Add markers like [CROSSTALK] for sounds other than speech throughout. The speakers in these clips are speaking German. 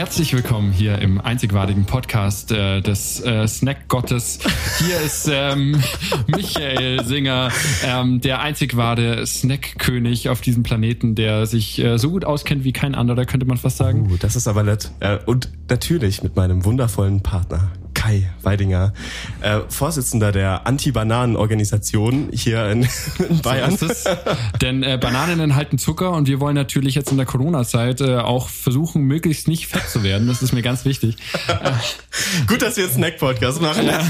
herzlich willkommen hier im einzigwartigen Podcast äh, des äh, Snack-Gottes. Hier ist ähm, [LAUGHS] Michael Singer, ähm, der einzigwahre Snack-König auf diesem Planeten, der sich äh, so gut auskennt wie kein anderer, könnte man fast sagen. Uh, das ist aber nett. Äh, und natürlich mit meinem wundervollen Partner Kai Weidinger, äh, Vorsitzender der Anti-Bananen-Organisation hier in, in Bayern. So ist es. Denn äh, Bananen enthalten Zucker und wir wollen natürlich jetzt in der Corona-Zeit äh, auch versuchen, möglichst nicht fett zu werden. Das ist mir ganz wichtig. [LAUGHS] Gut, dass wir jetzt Snack-Podcast machen. Ja.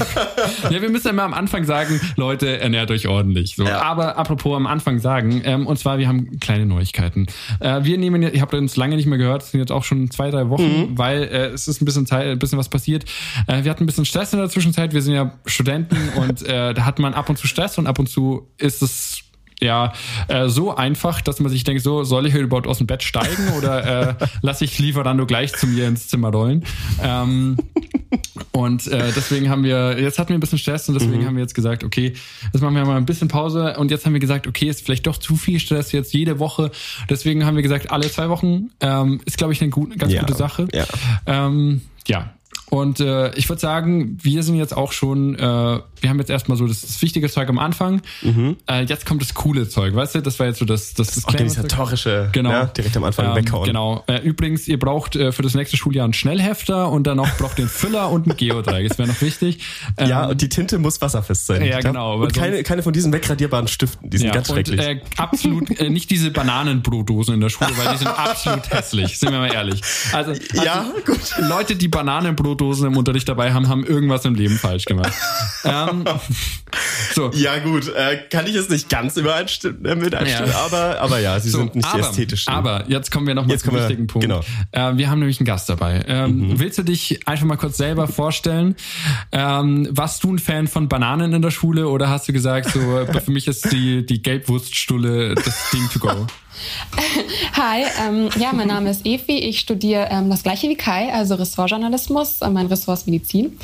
ja, wir müssen ja immer am Anfang sagen, Leute, ernährt euch ordentlich. So. Ja. Aber apropos am Anfang sagen, ähm, und zwar, wir haben kleine Neuigkeiten. Äh, wir nehmen, ihr habt uns lange nicht mehr gehört, es sind jetzt auch schon zwei, drei Wochen, mhm. weil äh, es ist ein bisschen Zeit, ein bisschen was passiert. Äh, wir hatten ein bisschen Stress in der Zwischenzeit. Wir sind ja Studenten [LAUGHS] und äh, da hat man ab und zu Stress und ab und zu ist es ja äh, so einfach, dass man sich denkt, so soll ich überhaupt aus dem Bett steigen oder äh, [LAUGHS] lasse ich lieber dann nur gleich zu mir ins Zimmer rollen. Ähm, und äh, deswegen haben wir, jetzt hatten wir ein bisschen Stress und deswegen mhm. haben wir jetzt gesagt, okay, jetzt machen wir mal ein bisschen Pause und jetzt haben wir gesagt, okay, ist vielleicht doch zu viel Stress jetzt jede Woche. Deswegen haben wir gesagt, alle zwei Wochen ähm, ist, glaube ich, eine gut, ganz ja. gute Sache. Ja. Ähm, ja, und äh, ich würde sagen, wir sind jetzt auch schon, äh, wir haben jetzt erstmal so das, das wichtige Zeug am Anfang. Mhm. Äh, jetzt kommt das coole Zeug, weißt du? Das war jetzt so das das, das organisatorische, genau. Ja, direkt am Anfang ähm, weghauen. Genau. Äh, übrigens, ihr braucht äh, für das nächste Schuljahr einen Schnellhefter und dann auch braucht den Füller und ein Geodreieck. Das wäre noch wichtig. [LAUGHS] Ähm, ja, und die Tinte muss wasserfest sein. Ja, genau. Und keine, keine von diesen wegradierbaren Stiften, die sind ja, ganz schrecklich. Und, äh, absolut äh, nicht diese Bananenbrotdosen in der Schule, weil die sind [LAUGHS] absolut hässlich, sind wir mal ehrlich. Also, also ja, gut. Leute, die Bananenbrotdosen im Unterricht dabei haben, haben irgendwas im Leben falsch gemacht. [LAUGHS] ähm, so. Ja gut, äh, kann ich jetzt nicht ganz übereinstimmen, äh, mit einstimmen, ja. aber, aber ja, sie so, sind nicht aber, ästhetisch. Aber jetzt kommen wir noch mal zum wichtigen Punkt. Genau. Äh, wir haben nämlich einen Gast dabei. Ähm, mhm. Willst du dich einfach mal kurz selber vorstellen? Ähm, warst du ein Fan von Bananen in der Schule oder hast du gesagt, so für mich ist die, die Gelbwurststulle das Ding to go? [LAUGHS] Hi, ähm, ja, mein Name ist Evi. Ich studiere ähm, das gleiche wie Kai, also Ressortjournalismus. Äh, mein Ressort ist Medizin.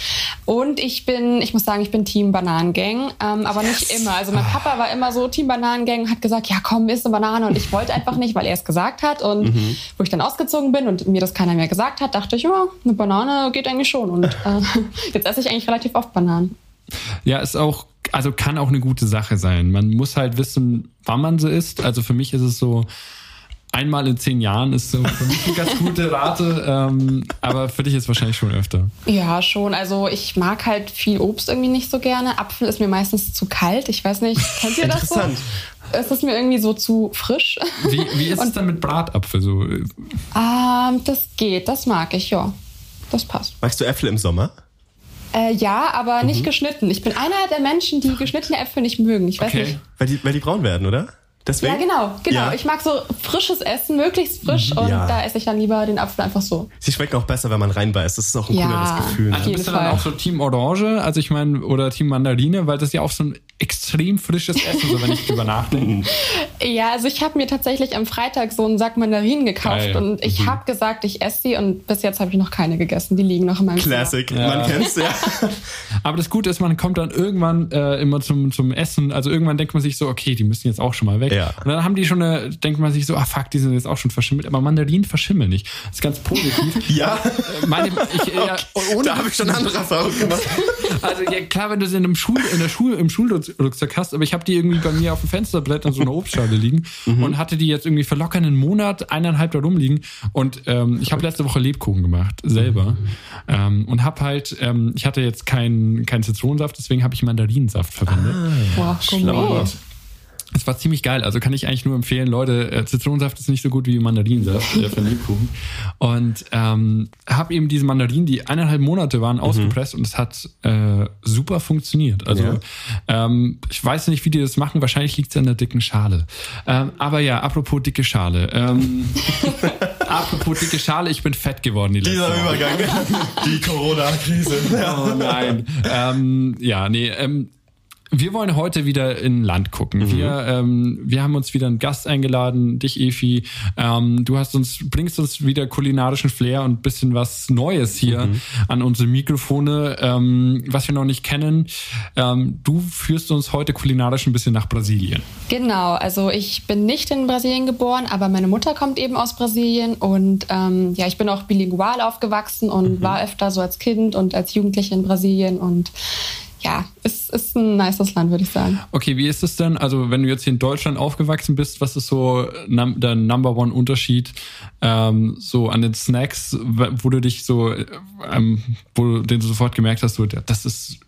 Und ich bin, ich muss sagen, ich bin Team Bananengang, ähm, aber yes. nicht immer. Also mein Papa war immer so Team Bananengang, hat gesagt, ja komm, isst eine Banane. Und ich wollte einfach nicht, weil er es gesagt hat. Und mhm. wo ich dann ausgezogen bin und mir das keiner mehr gesagt hat, dachte ich, ja, eine Banane geht eigentlich schon. Und äh, [LAUGHS] jetzt esse ich eigentlich relativ oft Bananen. Ja, ist auch also kann auch eine gute Sache sein. Man muss halt wissen, wann man sie isst. Also für mich ist es so, einmal in zehn Jahren ist so für mich eine ganz gute Rate, ähm, aber für dich ist wahrscheinlich schon öfter. Ja, schon. Also ich mag halt viel Obst irgendwie nicht so gerne. Apfel ist mir meistens zu kalt. Ich weiß nicht, kennt ihr das so? Es ist mir irgendwie so zu frisch. Wie, wie ist Und, es dann mit Bratapfel so? Ähm, das geht, das mag ich, ja. Das passt. Magst du Äpfel im Sommer? Äh, ja, aber nicht mhm. geschnitten. Ich bin einer der Menschen, die geschnittene Äpfel nicht mögen. Ich weiß okay. nicht. Weil die, weil die braun werden, oder? Deswegen? Ja, genau, genau. Ja. Ich mag so frisches Essen, möglichst frisch mhm. und ja. da esse ich dann lieber den Apfel einfach so. Sie schmecken auch besser, wenn man reinbeißt. Das ist auch ein ja, cooleres Gefühl. Ne? bist du dann auch so Team Orange, also ich meine, oder Team Mandarine, weil das ja auch so ein extrem frisches Essen, so wenn ich drüber [LAUGHS] nachdenke. Ja, also ich habe mir tatsächlich am Freitag so einen Sack Mandarinen gekauft Geil. und ich mhm. habe gesagt, ich esse sie und bis jetzt habe ich noch keine gegessen. Die liegen noch in meinem Classic, ja. man kennt's ja. [LAUGHS] Aber das Gute ist, man kommt dann irgendwann äh, immer zum, zum Essen. Also irgendwann denkt man sich so, okay, die müssen jetzt auch schon mal weg. Ja. Und dann haben die schon eine, denkt man sich so, ah fuck, die sind jetzt auch schon verschimmelt. Aber Mandarinen verschimmeln nicht. Das ist ganz positiv. [LAUGHS] ja. Äh, meine, ich, äh, okay. da habe ich schon andere Erfahrungen gemacht. [LAUGHS] Also ja, klar, wenn du sie in, einem Schul, in der Schule, im Schulrucksack hast, aber ich habe die irgendwie bei mir auf dem Fensterbrett in so einer Obstschale liegen mhm. und hatte die jetzt irgendwie für locker einen Monat, eineinhalb da rumliegen. Und ähm, ich habe letzte Woche Lebkuchen gemacht, selber. Mhm. Ähm, und habe halt, ähm, ich hatte jetzt keinen kein Zitronensaft, deswegen habe ich Mandarinensaft verwendet. Ah, Boah, es war ziemlich geil. Also kann ich eigentlich nur empfehlen, Leute, äh, Zitronensaft ist nicht so gut wie Mandarinensaft äh, [LAUGHS] für Lebkuchen. Und ähm, habe eben diese Mandarinen, die eineinhalb Monate waren, mhm. ausgepresst und es hat äh, super funktioniert. Also ja. ähm, ich weiß nicht, wie die das machen. Wahrscheinlich liegt es an der dicken Schale. Ähm, aber ja, apropos dicke Schale. Ähm, [LAUGHS] apropos dicke Schale, ich bin fett geworden die Dieser letzte Übergang, [LAUGHS] die Corona-Krise. Oh nein. Ähm, ja, nee. Ähm, wir wollen heute wieder in Land gucken. Mhm. Wir, ähm, wir haben uns wieder einen Gast eingeladen, dich, Efi. Ähm, du hast uns, bringst uns wieder kulinarischen Flair und bisschen was Neues hier mhm. an unsere Mikrofone, ähm, was wir noch nicht kennen. Ähm, du führst uns heute kulinarisch ein bisschen nach Brasilien. Genau, also ich bin nicht in Brasilien geboren, aber meine Mutter kommt eben aus Brasilien und ähm, ja, ich bin auch bilingual aufgewachsen und mhm. war öfter so als Kind und als Jugendliche in Brasilien und ja, es ist ein nices Land, würde ich sagen. Okay, wie ist es denn? Also, wenn du jetzt hier in Deutschland aufgewachsen bist, was ist so der Number One Unterschied ähm, so an den Snacks, wo du dich so, ähm, wo du den sofort gemerkt hast, so, das ist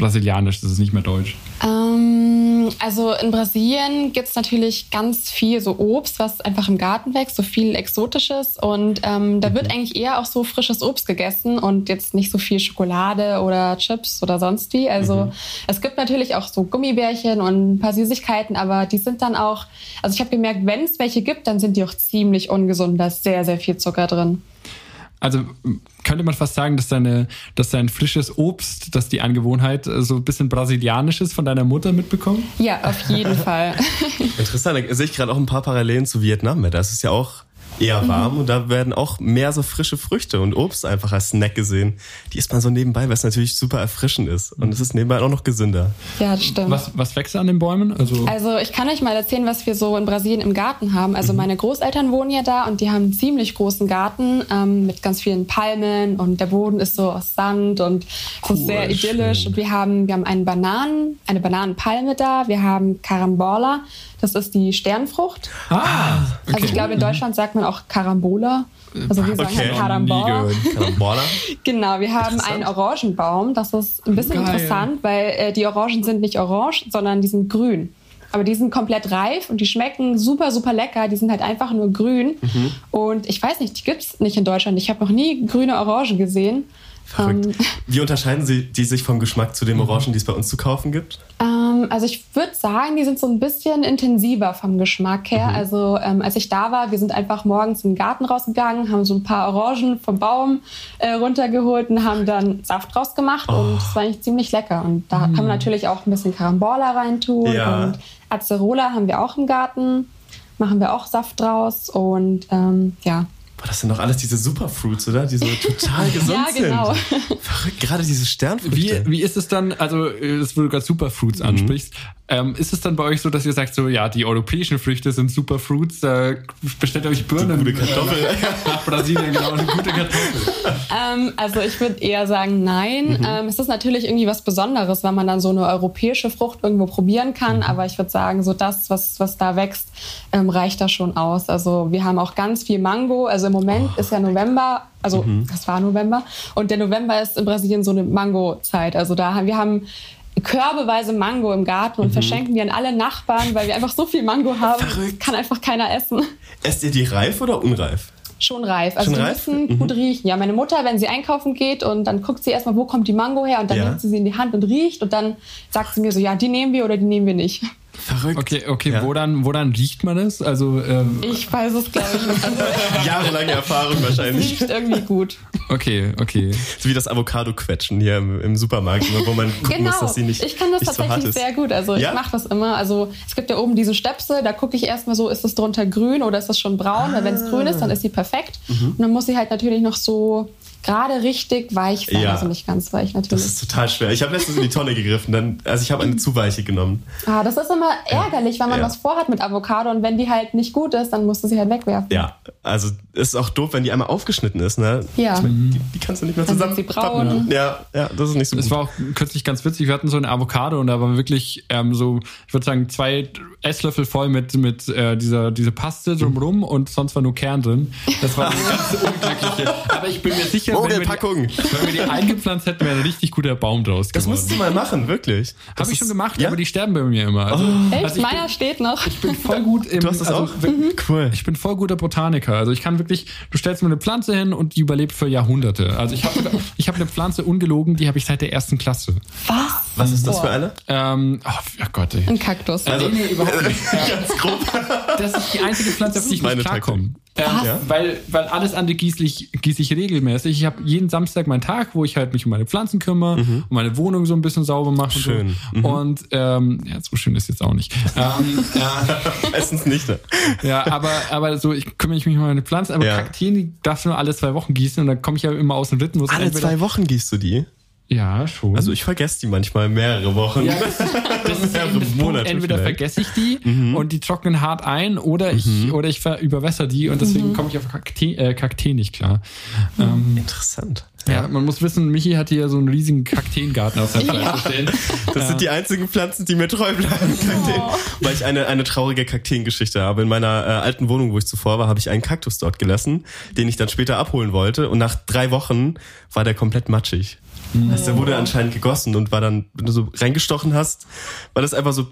brasilianisch, das ist nicht mehr deutsch? Ähm, also in Brasilien gibt es natürlich ganz viel so Obst, was einfach im Garten wächst, so viel Exotisches. Und ähm, da wird mhm. eigentlich eher auch so frisches Obst gegessen und jetzt nicht so viel Schokolade oder Chips oder sonst wie. Also mhm. es gibt natürlich auch so Gummibärchen und ein paar Süßigkeiten, aber die sind dann auch, also ich habe gemerkt, wenn es welche gibt, dann sind die auch ziemlich ungesund. Da ist sehr, sehr viel Zucker drin. Also könnte man fast sagen, dass deine, dass dein frisches Obst, dass die Angewohnheit äh, so ein bisschen brasilianisch ist von deiner Mutter mitbekommen? Ja, auf jeden [LAUGHS] Fall. Interessant, da sehe ich gerade auch ein paar Parallelen zu Vietnam. Das ist ja auch eher warm mhm. und da werden auch mehr so frische Früchte und Obst einfach als Snack gesehen. Die isst man so nebenbei, weil es natürlich super erfrischend ist und es ist nebenbei auch noch gesünder. Ja, das stimmt. Was, was wächst an den Bäumen? Also, also ich kann euch mal erzählen, was wir so in Brasilien im Garten haben. Also mhm. meine Großeltern wohnen ja da und die haben einen ziemlich großen Garten ähm, mit ganz vielen Palmen und der Boden ist so aus Sand und cool, so sehr idyllisch. Schön. Und wir haben, wir haben einen Bananen, eine Bananenpalme da, wir haben Carambola, das ist die Sternfrucht. Ah, okay. Also ich glaube, in Deutschland sagt man auch Carambola. Also wir sagen okay. halt Carambola. Carambola. [LAUGHS] genau, wir haben einen Orangenbaum. Das ist ein bisschen Geil. interessant, weil äh, die Orangen sind nicht orange, sondern die sind grün. Aber die sind komplett reif und die schmecken super, super lecker. Die sind halt einfach nur grün. Mhm. Und ich weiß nicht, die gibt es nicht in Deutschland. Ich habe noch nie grüne Orangen gesehen. Verrückt. Ähm, Wie unterscheiden sie die sich vom Geschmack zu den mhm. Orangen, die es bei uns zu kaufen gibt? Ähm, also ich würde sagen, die sind so ein bisschen intensiver vom Geschmack her. Mhm. Also ähm, als ich da war, wir sind einfach morgens den Garten rausgegangen, haben so ein paar Orangen vom Baum äh, runtergeholt und haben dann Saft rausgemacht oh. und es war eigentlich ziemlich lecker. Und da mhm. kann man natürlich auch ein bisschen Carambola reintun ja. und Acerola haben wir auch im Garten, machen wir auch Saft draus und ähm, ja, Boah, das sind doch alles diese Superfruits, oder? Die so [LAUGHS] total gesund ja, genau. sind. Verrückt, gerade diese Sternfrüchte. Wie, wie ist es dann, also, das, wo du gerade Superfruits mhm. Ähm, ist es dann bei euch so, dass ihr sagt, so, ja, die europäischen Früchte sind Superfruits, da bestellt ihr euch Birnen. Eine gute Kartoffel. Äh, nach Brasilien, genau, eine gute Kartoffel. Ähm, also, ich würde eher sagen, nein. Mhm. Ähm, es ist natürlich irgendwie was Besonderes, wenn man dann so eine europäische Frucht irgendwo probieren kann, mhm. aber ich würde sagen, so das, was, was da wächst, ähm, reicht da schon aus. Also, wir haben auch ganz viel Mango, also im Moment oh. ist ja November, also mhm. das war November und der November ist in Brasilien so eine Mango-Zeit. Also da haben wir haben körbeweise Mango im Garten und mhm. verschenken die an alle Nachbarn, weil wir einfach so viel Mango haben, Verrückt. kann einfach keiner essen. Esst ihr die reif oder unreif? Schon reif. Also Schon die reif? müssen mhm. gut riechen. Ja, meine Mutter, wenn sie einkaufen geht und dann guckt sie erstmal, wo kommt die Mango her und dann ja. nimmt sie sie in die Hand und riecht und dann sagt sie mir so, ja, die nehmen wir oder die nehmen wir nicht. Verrückt. Okay, okay, ja. wo, dann, wo dann riecht man es? Also, ähm, ich weiß es, glaube ich nicht. [LAUGHS] Jahrelange Erfahrung wahrscheinlich. Es riecht irgendwie gut. Okay, okay. So wie das Avocado-Quetschen hier im, im, Supermarkt, wo man gucken genau. muss, dass sie nicht Ich kann das tatsächlich so sehr gut. Also ja? ich mache das immer. Also es gibt ja oben diese Stöpsel, da gucke ich erstmal so, ist es drunter grün oder ist das schon braun? Ah. Weil wenn es grün ist, dann ist sie perfekt. Mhm. Und dann muss sie halt natürlich noch so gerade richtig weich sein, ja. also nicht ganz weich natürlich. Das ist total schwer. Ich habe letztens in die Tonne gegriffen, dann, also ich habe eine zu weiche genommen. Ah, das ist immer ärgerlich, ja. wenn man ja. was vorhat mit Avocado und wenn die halt nicht gut ist, dann musst du sie halt wegwerfen. Ja, also ist auch doof, wenn die einmal aufgeschnitten ist, ne? Ja. Ich mein, die, die, kannst du nicht mehr dann zusammen. sie braun. Ja, ja, das ist nicht so gut. Es war auch kürzlich ganz witzig, wir hatten so eine Avocado und da war wirklich ähm, so, ich würde sagen, zwei Esslöffel voll mit, mit äh, dieser diese Paste drumrum mhm. und sonst war nur Kern drin. Das war eine [LAUGHS] ganz unglückliche. Aber ich bin mir sicher, wenn wir, die, wenn wir die eingepflanzt hätten, wäre ein richtig guter Baum draus geworden. Das musst du mal machen, wirklich. Habe ich schon gemacht, ja? aber die sterben bei mir immer. Also, oh. Echt? Also Meiner steht noch. Ich bin voll gut im. Du hast das also, auch? Mhm. Cool. Ich bin voll guter Botaniker. Also ich kann wirklich, du stellst mir eine Pflanze hin und die überlebt für Jahrhunderte. Also ich habe [LAUGHS] ich hab eine Pflanze ungelogen, die habe ich seit der ersten Klasse. Was? Was ist das Boah. für eine? Ähm, oh, oh Gott. Ey. Ein Kaktus. Also, nee, nee, überhaupt nicht. [LAUGHS] Ganz grob. Das ist die einzige Pflanze, auf die ich nicht klarkomme. Ähm, ja? weil, weil alles andere gieße ich, gieße ich regelmäßig. Ich habe jeden Samstag meinen Tag, wo ich halt mich um meine Pflanzen kümmere mhm. und meine Wohnung so ein bisschen sauber mache. Schön. Und, so. mhm. und ähm, ja, so schön ist jetzt auch nicht. ähm, [LAUGHS] ja. Meistens nicht. Ne? Ja, aber, aber so, ich kümmere mich um meine Pflanzen, aber ja. Kakteen, die darfst du nur alle zwei Wochen gießen und dann komme ich ja immer aus dem Rhythmus. Alle zwei Wochen gießt du die? Ja, schon. Also ich vergesse die manchmal mehrere Wochen. Ja, das, [LAUGHS] das ist mehrere Monate. Entweder vielleicht. vergesse ich die mhm. und die trocknen hart ein oder ich mhm. oder ich überwässer die und deswegen mhm. komme ich auf Kakteen, äh, Kakteen nicht klar. Ähm, Interessant. Ja, man muss wissen, Michi hat hier so einen riesigen Kakteengarten auf seinem ja. stehen. Das ja. sind die einzigen Pflanzen, die mir treu bleiben. Oh. Weil ich eine, eine traurige Kakteengeschichte habe. In meiner äh, alten Wohnung, wo ich zuvor war, habe ich einen Kaktus dort gelassen, den ich dann später abholen wollte. Und nach drei Wochen war der komplett matschig. Mhm. Also der wurde anscheinend gegossen und war dann, wenn du so reingestochen hast, war das einfach so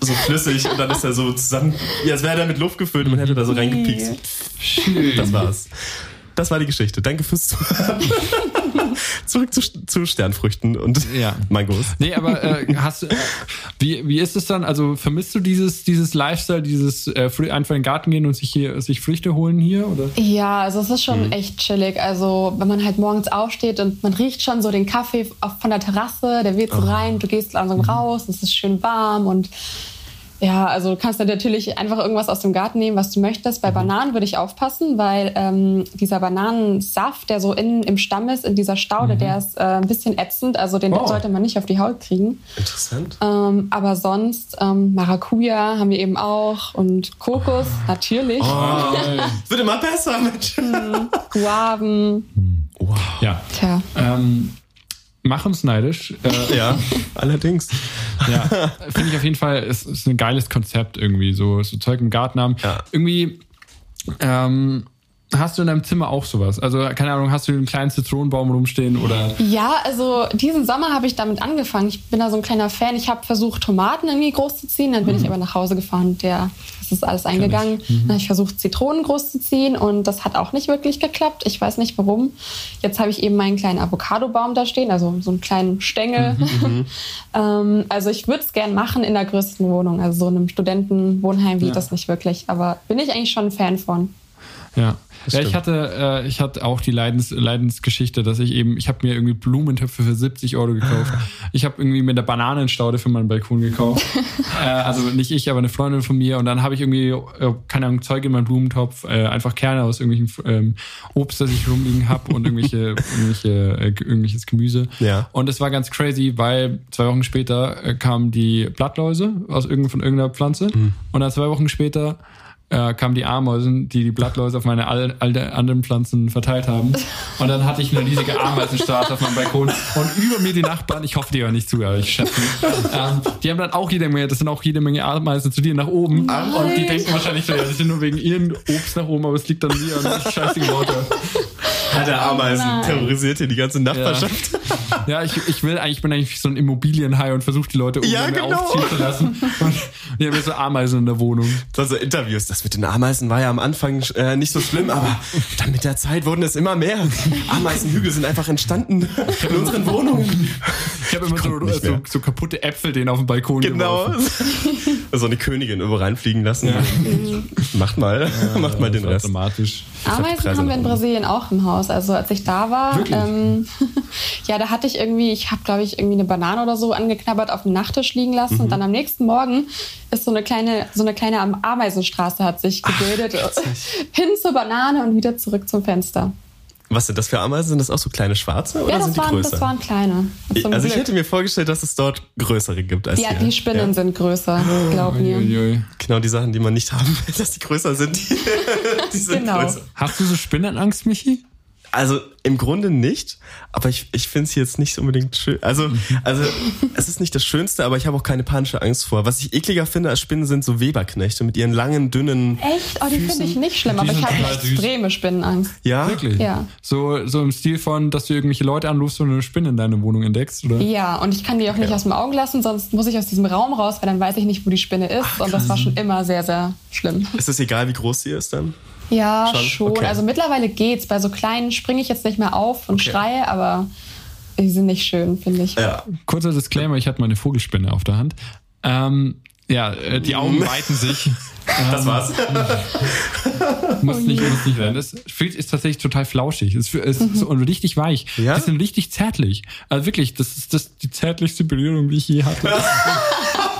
so flüssig und dann ist er so zusammen, ja, als wäre er mit Luft gefüllt und man hätte da so reingepiekst. Schön. Das war's. Das war die Geschichte. Danke fürs Zuhören. [LAUGHS] [LAUGHS] Zurück zu, zu, Sternfrüchten und ja. [LAUGHS] Mangos. Nee, aber äh, hast äh, wie, wie ist es dann? Also vermisst du dieses, dieses Lifestyle, dieses äh, einfach in den Garten gehen und sich hier sich Früchte holen hier? Oder? Ja, also es ist schon mhm. echt chillig. Also wenn man halt morgens aufsteht und man riecht schon so den Kaffee von der Terrasse, der weht so oh. rein, du gehst langsam mhm. raus, es ist schön warm und ja, also du kannst natürlich einfach irgendwas aus dem Garten nehmen, was du möchtest. Bei mhm. Bananen würde ich aufpassen, weil ähm, dieser Bananensaft, der so innen im Stamm ist, in dieser Staude, mhm. der ist äh, ein bisschen ätzend. Also den oh. sollte man nicht auf die Haut kriegen. Interessant. Ähm, aber sonst ähm, Maracuja haben wir eben auch und Kokos oh. natürlich. Oh, [LAUGHS] wird immer besser, Mensch. Mhm. Guaven. Wow. Ja. Tja. Ähm, mach uns neidisch. Äh, [LAUGHS] ja, [LAUGHS] allerdings. Ja, [LAUGHS] finde ich auf jeden Fall, es ist ein geiles Konzept irgendwie, so, so Zeug im Garten haben. Ja. Irgendwie, ähm, Hast du in deinem Zimmer auch sowas? Also, keine Ahnung, hast du einen kleinen Zitronenbaum rumstehen oder? Ja, also diesen Sommer habe ich damit angefangen. Ich bin da so ein kleiner Fan. Ich habe versucht, Tomaten irgendwie groß zu ziehen. Dann bin mhm. ich aber nach Hause gefahren der, das ist alles eingegangen. Ich. Mhm. Dann habe ich versucht, Zitronen groß zu ziehen und das hat auch nicht wirklich geklappt. Ich weiß nicht warum. Jetzt habe ich eben meinen kleinen Avocadobaum da stehen, also so einen kleinen Stängel. Mhm, mhm. [LAUGHS] ähm, also ich würde es gern machen in der größten Wohnung. Also so in einem Studentenwohnheim geht ja. das nicht wirklich. Aber bin ich eigentlich schon ein Fan von. Ja. Ja, ich hatte, äh, ich hatte auch die Leidens, Leidensgeschichte, dass ich eben, ich habe mir irgendwie Blumentöpfe für 70 Euro gekauft. [LAUGHS] Ich habe irgendwie mir eine Bananenstaude für meinen Balkon gekauft. [LAUGHS] äh, also nicht ich, aber eine Freundin von mir. Und dann habe ich irgendwie, äh, keine Ahnung, Zeug in meinem Blumentopf, äh, einfach Kerne aus irgendwelchen ähm, Obst, das ich rumliegen habe und irgendwelche, [LAUGHS] irgendwelche äh, irgendwelches Gemüse. Ja. Und es war ganz crazy, weil zwei Wochen später äh, kamen die Blattläuse aus irgend, von irgendeiner Pflanze. Mhm. Und dann zwei Wochen später äh, kamen die Ameisen, die die Blattläuse auf meine all, all anderen Pflanzen verteilt haben. Und dann hatte ich eine riesige Ameisenstraße auf meinem Balkon. Und über mir die Nachbarn, ich hoffe, die hören nicht zu, aber ich schätze ähm, die haben dann auch jede Menge, das sind auch jede Menge Ameisen zu dir nach oben. Nein. Und die denken wahrscheinlich, ja, das sind nur wegen ihren Obst nach oben, aber es liegt an dir und scheißige Worte. Hat der Ameisen Nein. terrorisiert hier die ganze Nachbarschaft. Ja, ja ich, ich will eigentlich, ich bin eigentlich so ein Immobilienhai und versuche die Leute um ja, genau. aufziehen zu lassen. Und haben jetzt so Ameisen in der Wohnung. Das so Interviews, das mit den Ameisen war ja am Anfang äh, nicht so schlimm, aber dann mit der Zeit wurden es immer mehr. Ameisenhügel sind einfach entstanden in unseren Wohnungen. Ich habe immer so, so, so, kaputte Äpfel denen auf dem Balkon Genau. so eine Königin über reinfliegen lassen. Ja. Macht mal, ja, macht mal den Rest. Automatisch. Ameisen haben wir in Brasilien auch im Haus. Also als ich da war, ähm, [LAUGHS] ja, da hatte ich irgendwie, ich habe glaube ich irgendwie eine Banane oder so angeknabbert auf dem Nachttisch liegen lassen mhm. und dann am nächsten Morgen ist so eine kleine, so eine kleine Ameisenstraße hat sich gebildet Ach, [LAUGHS] hin zur Banane und wieder zurück zum Fenster. Was sind das für Ameisen? Sind das auch so kleine schwarze ja, oder sind die waren, größer? das waren kleine. Das also ich hätte mir vorgestellt, dass es dort größere gibt als ja, hier. Die Spinnen ja. sind größer, glaub mir. Genau die Sachen, die man nicht [LAUGHS] haben will, dass die größer sind, die, die sind genau. größer. Hast du so Spinnenangst, Michi? Also im Grunde nicht, aber ich, ich finde es jetzt nicht unbedingt schön. Also, [LAUGHS] also es ist nicht das Schönste, aber ich habe auch keine panische Angst vor. Was ich ekliger finde als Spinnen sind so Weberknechte mit ihren langen, dünnen. Echt? Oh, die finde ich nicht schlimm, aber ich habe extreme Spinnenangst. Ja? Wirklich? Ja. So, so im Stil von, dass du irgendwelche Leute anrufst und eine Spinne in deine Wohnung entdeckst, oder? Ja, und ich kann die auch nicht ja. aus dem Auge lassen, sonst muss ich aus diesem Raum raus, weil dann weiß ich nicht, wo die Spinne ist. Ach, und das war schon immer sehr, sehr schlimm. Ist es egal, wie groß sie ist dann? Ja, schon. schon. Okay. Also mittlerweile geht's. Bei so kleinen springe ich jetzt nicht mehr auf und okay. schreie, aber die sind nicht schön, finde ich. Ja. Kurzer Disclaimer, ich hatte meine Vogelspinne auf der Hand. Ähm, Ja, äh, die Augen weiten sich. [LAUGHS] Das war's. [LAUGHS] muss, nicht, muss nicht sein. Das Filz ist tatsächlich total flauschig. Es ist so richtig weich. Ja? Die sind richtig zärtlich. Also wirklich, das ist das die zärtlichste Berührung, die ich je hatte. [LAUGHS]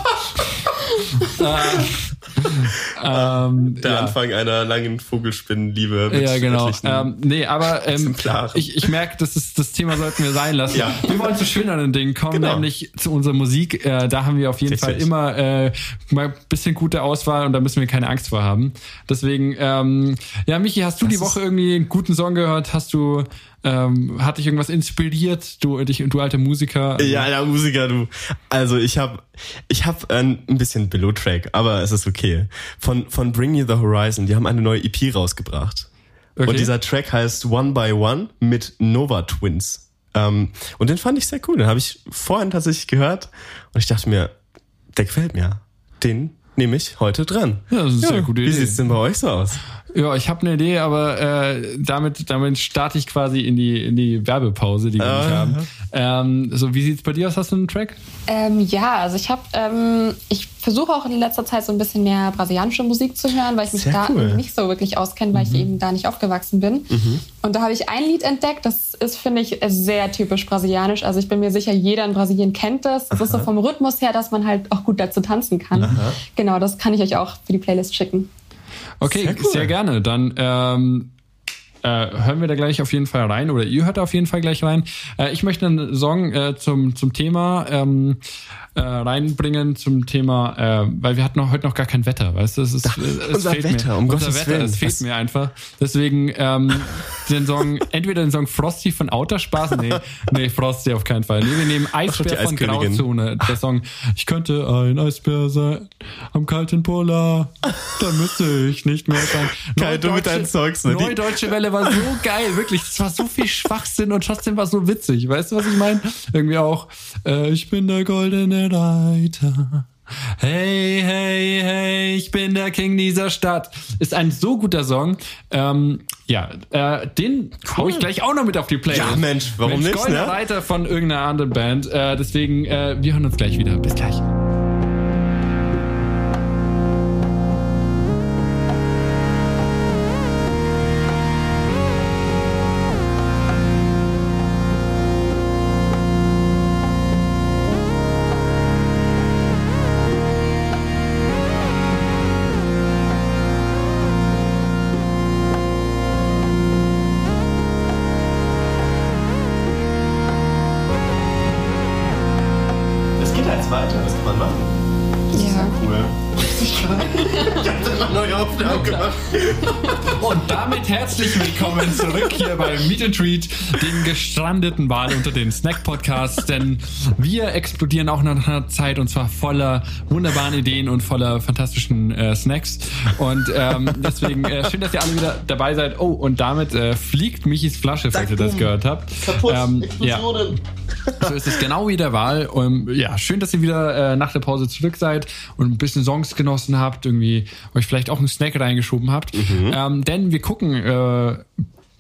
ähm, [LAUGHS] Der ja. Anfang einer langen Vogelspinnenliebe. Ja, genau. Ähm, nee, aber [LAUGHS] ähm, ich, ich merke, das ist das Thema sollten wir sein lassen. Ja. Wir wollen zu schöneren Dingen kommen, Genau. nämlich zu unserer Musik. Äh, da haben wir auf jeden Richtig. Fall immer äh, mal ein bisschen gute Auswahl und da müssen wir keine Angst vor haben. Deswegen, ähm, ja, Michi, hast du die Woche irgendwie einen guten Song gehört? Hast du, ähm, hat dich irgendwas inspiriert? Du, dich, du alter Musiker? Ja, der Musiker, du. Also ich habe ich hab äh, ein bisschen Below-Track, aber es ist okay. Von, von Bring You the Horizon, die haben eine neue EP rausgebracht. Okay. Und dieser Track heißt One by One mit Nova Twins. Ähm, und den fand ich sehr cool. Den habe ich vorhin tatsächlich gehört und ich dachte mir, der gefällt mir. Den nehme ich heute dran. Ja, das ist eine sehr gute Wie Idee. sieht's denn bei euch so aus? Ja, ich habe eine Idee, aber äh, damit, damit starte ich quasi in die, in die Werbepause, die wir nicht haben. Ähm, so, wie sieht's bei dir aus? Hast du einen Track? Ähm, ja, also ich habe, ähm, ich versuche auch in letzter Zeit so ein bisschen mehr brasilianische Musik zu hören, weil ich mich Sehr da cool. nicht so wirklich auskenne, weil ich eben da nicht aufgewachsen bin. Und da habe ich ein Lied entdeckt, das ist, finde ich, sehr typisch brasilianisch. Also ich bin mir sicher, jeder in Brasilien kennt das. Das ist so vom Rhythmus her, dass man halt auch gut dazu tanzen kann. Genau, das kann ich euch auch für die Playlist schicken. Okay, Sehr sehr, cool. gerne. Dann ähm, äh, hören wir da gleich auf jeden Fall rein oder ihr hört da auf jeden Fall gleich rein. Äh, ich möchte einen Song äh, zum, zum Thema ähm, äh, reinbringen, zum Thema, äh, weil wir hatten noch, heute noch gar kein Wetter, weißt du? Es, ist, äh, es unser fehlt Wetter, mir. um unser Gottes Wetter, Willen. es fehlt mir einfach. Deswegen ähm, [LAUGHS] den Song, entweder den Song Frosty von Outer Spaß, nee, nee, Frosty auf keinen Fall. Nee, wir nehmen Eisbär von. Grauzone. Der Song, ich könnte ein Eisbär sein am kalten Polar, da müsste ich nicht mehr sein. Kai, du mit deinen Songs, ne? Die- Neue Deutsche Welle war so geil, wirklich. Das war so viel Schwachsinn und trotzdem war es so witzig. Weißt du, was ich meine? Irgendwie auch, äh, ich bin der goldene Reiter. Hey, hey, hey, ich bin der King dieser Stadt. Ist ein so guter Song. Ähm, ja, äh, den hau ich gleich auch noch mit auf die Playlist. Ja, Mensch, warum nicht, Goldener ne? Reiter von irgendeiner anderen Band. Äh, deswegen, äh, wir hören uns gleich wieder. Bis gleich. Herzlich willkommen zurück hier bei Meet and Treat, dem gestrandeten Wal unter den Snack-Podcasts. Denn wir explodieren auch nach einer Zeit und zwar voller wunderbaren Ideen und voller fantastischen äh, Snacks. Und ähm, deswegen äh, schön, dass ihr alle wieder dabei seid. Oh, und damit äh, fliegt Michis Flasche, falls ihr das gehört habt. Kaputt, Ähm, ja. So ist es genau wie der Wahl. Um, ja, schön, dass ihr wieder äh, nach der Pause zurück seid und ein bisschen Songs genossen habt, irgendwie euch vielleicht auch einen Snack reingeschoben habt. Ähm, denn wir gucken äh,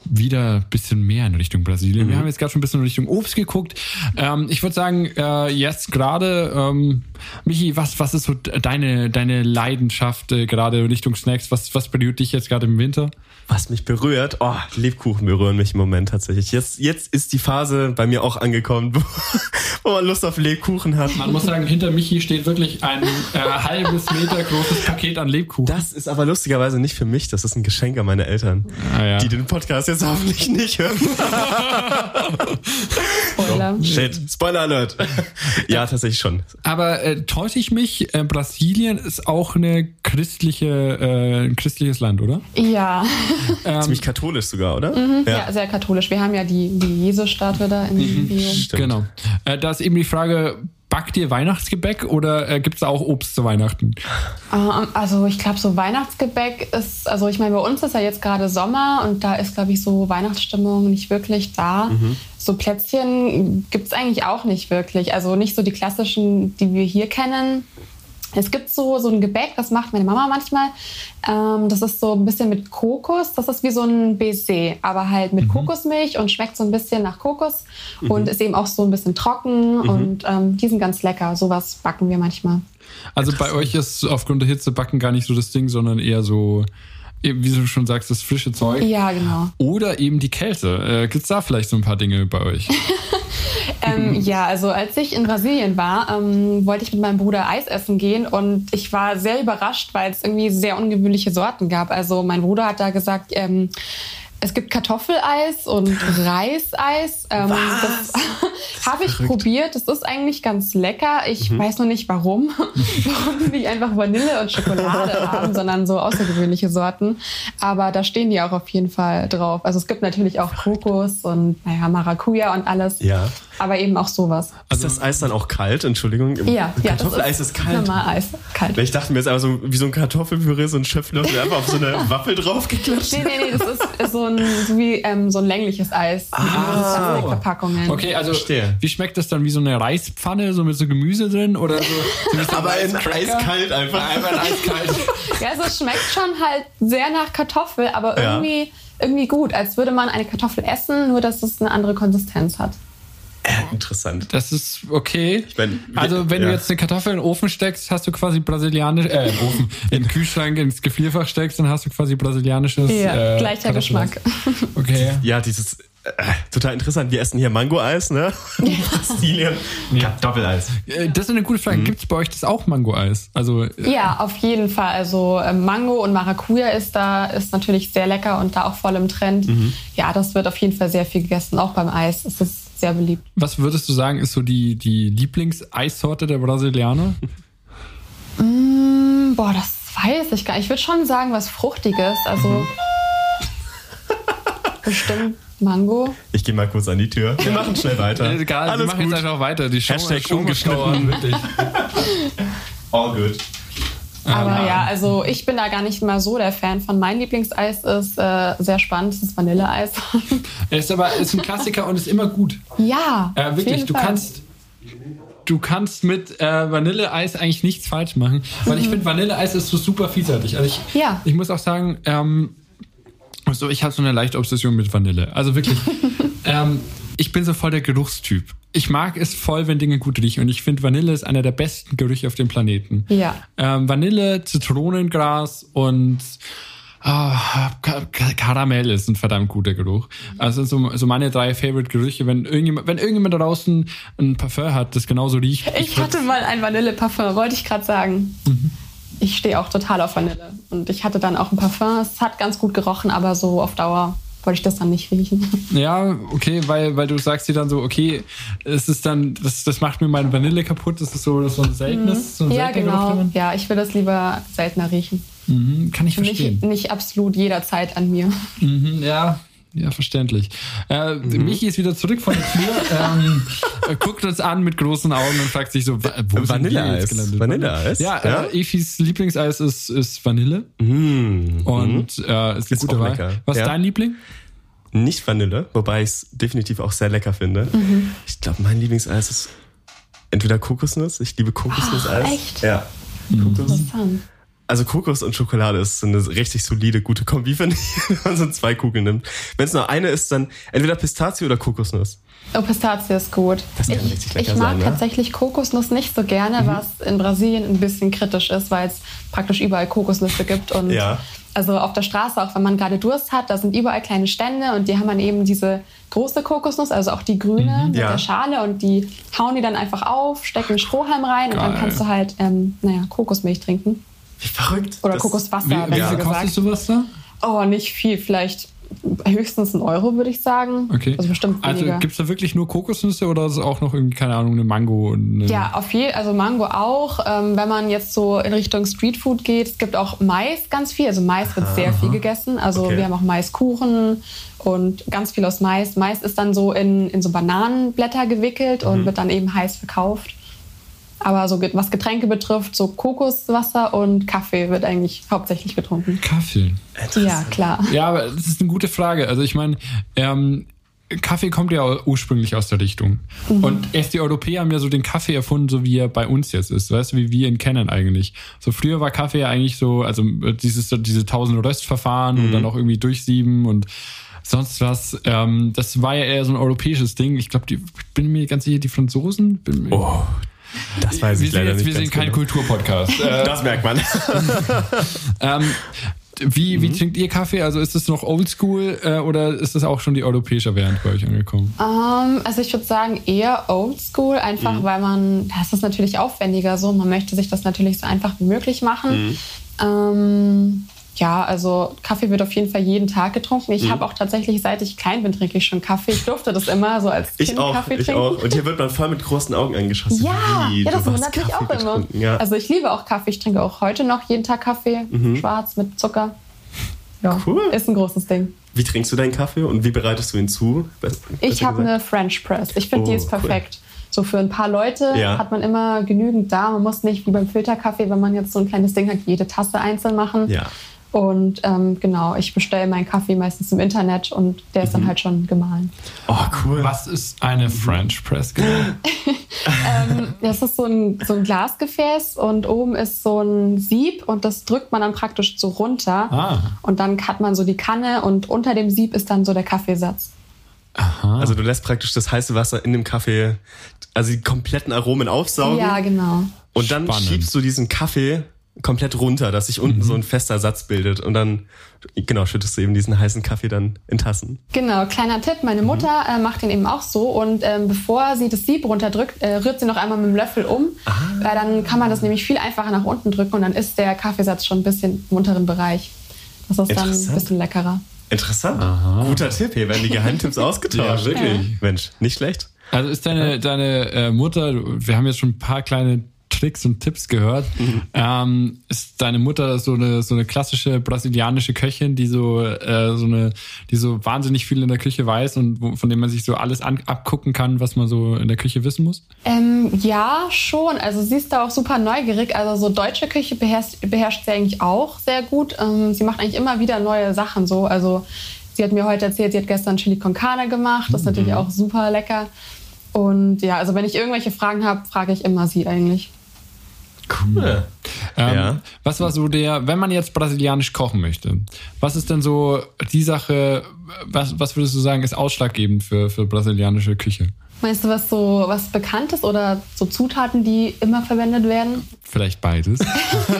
wieder ein bisschen mehr in Richtung Brasilien. Wir haben jetzt gerade schon ein bisschen in Richtung Obst geguckt. Ähm, ich würde sagen, äh, jetzt gerade, ähm, Michi, was, was ist so deine, deine Leidenschaft äh, gerade in Richtung Snacks? Was, was berührt dich jetzt gerade im Winter? Was mich berührt, oh, Lebkuchen berühren mich im Moment tatsächlich. Jetzt, jetzt ist die Phase bei mir auch angekommen, [LAUGHS] wo, wo man Lust auf Lebkuchen hat. Man muss sagen, hinter Michi steht wirklich ein äh, halbes Meter großes Paket an Lebkuchen. Das ist aber lustigerweise nicht für mich, das ist ein Geschenk an meine Eltern, Ah, ja. die den Podcast jetzt hoffentlich nicht hören. [LAUGHS] Spoiler. Shit, Spoiler Alert. ja, tatsächlich schon. Aber äh, täusche ich mich? Äh, Brasilien ist auch eine christliche, äh, ein christliches Land, oder? Ja. [LAUGHS] Ziemlich katholisch sogar, oder? ja, sehr katholisch. Wir haben ja die, die Jesus-Statue da in Rio. Stimmt. Genau. Äh, da ist eben die Frage, backt ihr Weihnachtsgebäck oder äh, gibt es auch Obst zu Weihnachten? Ähm, Also ich glaube, so Weihnachtsgebäck ist, also ich meine, bei uns ist ja jetzt gerade Sommer und da ist, glaube ich, so Weihnachtsstimmung nicht wirklich da. So Plätzchen gibt es eigentlich auch nicht wirklich. Also nicht so die klassischen, die wir hier kennen. Es gibt so, so ein Gebäck, das macht meine Mama manchmal. Ähm, das ist so ein bisschen mit Kokos. Das ist wie so ein Baiser, aber halt mit mhm. Kokosmilch und schmeckt so ein bisschen nach Kokos mhm. und ist eben auch so ein bisschen trocken. Mhm. Und ähm, die sind ganz lecker. Sowas backen wir manchmal. Also bei euch ist aufgrund der Hitze backen gar nicht so das Ding, sondern eher so wie du schon sagst, das frische Zeug. Ja, genau. Oder eben die Kälte. Äh, Gibt es da vielleicht so ein paar Dinge bei euch? [LAUGHS] [LAUGHS] ähm, ja, also als ich in Brasilien war, ähm, wollte ich mit meinem Bruder Eis essen gehen und ich war sehr überrascht, weil es irgendwie sehr ungewöhnliche Sorten gab. Also mein Bruder hat da gesagt, ähm, es gibt Kartoffeleis und [LAUGHS] Reiseis. Ähm, das [LAUGHS] habe ich probiert. Das ist eigentlich ganz lecker. Ich mhm. weiß noch nicht warum. [LAUGHS] warum die nicht einfach Vanille und Schokolade haben, sondern so außergewöhnliche Sorten. Aber da stehen die auch auf jeden Fall drauf. Also es gibt natürlich auch Kokos und naja, Maracuja und alles. Ja. Aber eben auch sowas. Also ist das Eis dann auch kalt? Entschuldigung. Ja, ja Kartoffeleis ist, ist, kalt. Normal Eis, kalt. Ich dachte mir jetzt einfach so wie so ein Kartoffelpüree, so ein Schöpflöffel einfach auf so eine [LAUGHS] Waffel draufgeklatscht. Nee, nee, nee, das ist so ein, so wie ähm, so ein längliches Eis. Ah, so. Verpackungen. Okay, also Verstehe. wie schmeckt das dann? Wie so eine Reispfanne, so mit so Gemüse drin? Oder so, so Aber in eiskalt einfach. Einfach eiskalt. [LAUGHS] ja, also es schmeckt schon halt sehr nach Kartoffel, aber irgendwie, ja. irgendwie gut. Als würde man eine Kartoffel essen, nur dass es eine andere Konsistenz hat. Interessant. Das ist okay. Ich mein, also wenn ja. du jetzt eine Kartoffel in den Ofen steckst, hast du quasi brasilianisch, äh, im Ofen, [LAUGHS] in den Kühlschrank, ins Gefrierfach steckst, dann hast du quasi brasilianisches. Ja, äh, gleicher Geschmack. Okay. Ja, dieses äh, total interessant. Wir essen hier Mango-Eis, ne? In Brasilien. Ja, [LAUGHS] Doppeleis. Äh, das ist eine gute Frage. Mhm. Gibt es bei euch das auch Mango-Eis? Also, äh, ja, auf jeden Fall. Also Mango und Maracuja ist da ist natürlich sehr lecker und da auch voll im Trend. Mhm. Ja, das wird auf jeden Fall sehr viel gegessen, auch beim Eis. Es ist sehr beliebt. Was würdest du sagen, ist so die, die Lieblingseissorte der Brasilianer? mm, boah, das weiß ich gar nicht. Ich würde schon sagen, was Fruchtiges. Also mhm. [LAUGHS] bestimmt Mango. Ich gehe mal kurz an die Tür. Wir machen schnell weiter. Egal, Alles wir machen gut. jetzt einfach weiter. Die Show Hashtag ist umgeschnitten. All good. Aber ja, also ich bin da gar nicht mal so der Fan von. Mein Lieblingseis ist äh, sehr spannend, das ist Vanilleeis. [LAUGHS] ist aber ist ein Klassiker und ist immer gut. Ja. Äh, wirklich, du Fall. kannst du kannst mit äh, Vanilleeis eigentlich nichts falsch machen, weil mhm. ich finde Vanilleeis ist so super vielseitig. Also ich, ja. ich muss auch sagen, ähm, also ich habe so eine leichte Obsession mit Vanille. Also wirklich, [LAUGHS] ähm, ich bin so voll der Geruchstyp ich mag es voll, wenn Dinge gut riechen. Und ich finde, Vanille ist einer der besten Gerüche auf dem Planeten. Ja. Ähm, Vanille, Zitronengras und oh, Karamell ist ein verdammt guter Geruch. Also so, so meine drei Favorite Gerüche. Wenn irgendjemand, wenn irgendjemand draußen ein Parfum hat, das genauso riecht. Ich, ich hatte mal ein Vanille-Parfum, wollte ich gerade sagen. Mhm. Ich stehe auch total auf Vanille. Und ich hatte dann auch ein Parfum. Es hat ganz gut gerochen, aber so auf Dauer wollte ich das dann nicht riechen. Ja, okay, weil, weil du sagst dir dann so, okay, es ist dann, das, das macht mir meine Vanille kaputt, das ist so, das so ein seltenes, mhm. so ein Ja, genau. Ja, ich will das lieber seltener riechen. Mhm, kann ich verstehen. Nicht, nicht absolut jederzeit an mir. Mhm, ja, ja, verständlich. Äh, mhm. Michi ist wieder zurück von der Tür, [LAUGHS] ähm, guckt uns an mit großen Augen und fragt sich so, wo Vanilleeis. sind wir jetzt Vanilleeis? Ja, ja? Äh, Efis Lieblingseis ist, ist Vanille. Mhm. Und äh, ist eine ist gute Wahl. Lecker. Was ja. ist dein Liebling? Nicht Vanille, wobei ich es definitiv auch sehr lecker finde. Mhm. Ich glaube, mein Lieblingseis ist entweder Kokosnuss. Ich liebe Kokosnusseis. Oh, echt? Ja. Mhm. Interessant also Kokos und Schokolade ist eine richtig solide, gute Kombi, finde [LAUGHS] ich, wenn man so zwei Kugeln nimmt. Wenn es nur eine ist, dann entweder Pistazie oder Kokosnuss. Oh, Pistazie ist gut. Das kann ich, richtig lecker ich mag sein, ne? tatsächlich Kokosnuss nicht so gerne, mhm. was in Brasilien ein bisschen kritisch ist, weil es praktisch überall Kokosnüsse gibt und ja. also auf der Straße, auch wenn man gerade Durst hat, da sind überall kleine Stände und die haben dann eben diese große Kokosnuss, also auch die grüne mhm, mit ja. der Schale und die hauen die dann einfach auf, stecken Strohhalm rein Geil. und dann kannst du halt, ähm, naja, Kokosmilch trinken. Wie verrückt. Oder das, Kokoswasser, wie, wie ja. kostet sowas da? Oh, nicht viel. Vielleicht höchstens ein Euro, würde ich sagen. Okay. Also bestimmt also weniger. Also gibt es da wirklich nur Kokosnüsse oder ist es auch noch irgendwie, keine Ahnung, eine Mango? Eine ja, auf jeden also Mango auch. Ähm, wenn man jetzt so in Richtung Streetfood geht, es gibt auch Mais ganz viel. Also Mais wird Aha. sehr viel gegessen. Also okay. wir haben auch Maiskuchen und ganz viel aus Mais. Mais ist dann so in, in so Bananenblätter gewickelt mhm. und wird dann eben heiß verkauft. Aber so was Getränke betrifft, so Kokoswasser und Kaffee wird eigentlich hauptsächlich getrunken. Kaffee? Ja, klar. Ja, aber das ist eine gute Frage. Also ich meine, ähm, Kaffee kommt ja ursprünglich aus der Richtung. Mhm. Und erst die Europäer haben ja so den Kaffee erfunden, so wie er bei uns jetzt ist. Weißt du, wie wir ihn kennen eigentlich. So früher war Kaffee ja eigentlich so, also dieses, diese tausend Röstverfahren mhm. und dann auch irgendwie durchsieben und sonst was. Ähm, das war ja eher so ein europäisches Ding. Ich glaube, ich bin mir ganz sicher, die Franzosen. Bin mir, oh. Das weiß ich wir leider jetzt, nicht. Wir sind kein genau. Kulturpodcast. [LAUGHS] das merkt man. [LAUGHS] ähm, wie, mhm. wie trinkt ihr Kaffee? Also ist das noch oldschool äh, oder ist das auch schon die europäische Variante bei euch angekommen? Um, ähm, also ich würde sagen eher oldschool, einfach mhm. weil man, das ist natürlich aufwendiger so, man möchte sich das natürlich so einfach wie möglich machen. Mhm. Ähm, ja, also Kaffee wird auf jeden Fall jeden Tag getrunken. Ich mhm. habe auch tatsächlich, seit ich klein bin, trinke ich schon Kaffee. Ich durfte das immer so als Kind ich auch, Kaffee ich trinken. auch. Und hier wird man voll mit großen Augen angeschossen. Ja, Wie, ja das wundert mich auch immer. Ja. Also ich liebe auch Kaffee. Ich trinke auch heute noch jeden Tag Kaffee, mhm. schwarz mit Zucker. Ja, cool. Ist ein großes Ding. Wie trinkst du deinen Kaffee und wie bereitest du ihn zu? ich habe eine French Press. Ich finde, oh, die ist perfekt. Cool. So für ein paar Leute ja. hat man immer genügend da. Man muss nicht wie beim Filterkaffee, wenn man jetzt so ein kleines Ding hat, jede Tasse einzeln machen. Ja. Und ähm, genau, ich bestelle meinen Kaffee meistens im Internet und der ist mhm. dann halt schon gemahlen. Oh, cool. Was ist eine French Press genau? [LAUGHS] ähm, das ist so ein, so ein Glasgefäß und oben ist so ein Sieb und das drückt man dann praktisch so runter. Ah. Und dann hat man so die Kanne und unter dem Sieb ist dann so der Kaffeesatz. Aha. Also du lässt praktisch das heiße Wasser in dem Kaffee, also die kompletten Aromen aufsaugen. Ja, genau. Und dann Spannend. schiebst du diesen Kaffee komplett runter, dass sich unten mhm. so ein fester Satz bildet und dann genau schüttest du eben diesen heißen Kaffee dann in Tassen. Genau, kleiner Tipp, meine Mutter mhm. äh, macht den eben auch so und ähm, bevor sie das Sieb runterdrückt, äh, rührt sie noch einmal mit dem Löffel um, ah. weil dann kann man das nämlich viel einfacher nach unten drücken und dann ist der Kaffeesatz schon ein bisschen im unteren Bereich. Das ist dann ein bisschen leckerer. Interessant. Aha. Guter Tipp, hier werden die Geheimtipps [LAUGHS] ausgetauscht. ja, wirklich. Ja. Mensch, nicht schlecht. Also ist deine, deine äh, Mutter, wir haben jetzt schon ein paar kleine Tricks und Tipps gehört. Mhm. Ähm, ist deine Mutter so eine so eine klassische brasilianische Köchin, die so äh, so eine die so wahnsinnig viel in der Küche weiß und wo, von dem man sich so alles an, abgucken kann, was man so in der Küche wissen muss? Ähm, ja, schon. Also sie ist da auch super neugierig. Also so deutsche Küche beherrscht, beherrscht sie eigentlich auch sehr gut. Ähm, sie macht eigentlich immer wieder neue Sachen so. Also sie hat mir heute erzählt, sie hat gestern Chili con Carne gemacht. Das ist natürlich mhm. auch super lecker. Und ja, also wenn ich irgendwelche Fragen habe, frage ich immer sie eigentlich. Cool. Ähm, ja. Was war so der, wenn man jetzt brasilianisch kochen möchte, was ist denn so die Sache, was, was würdest du sagen, ist ausschlaggebend für, für brasilianische Küche? Meinst du was so was Bekanntes oder so Zutaten, die immer verwendet werden? Vielleicht beides.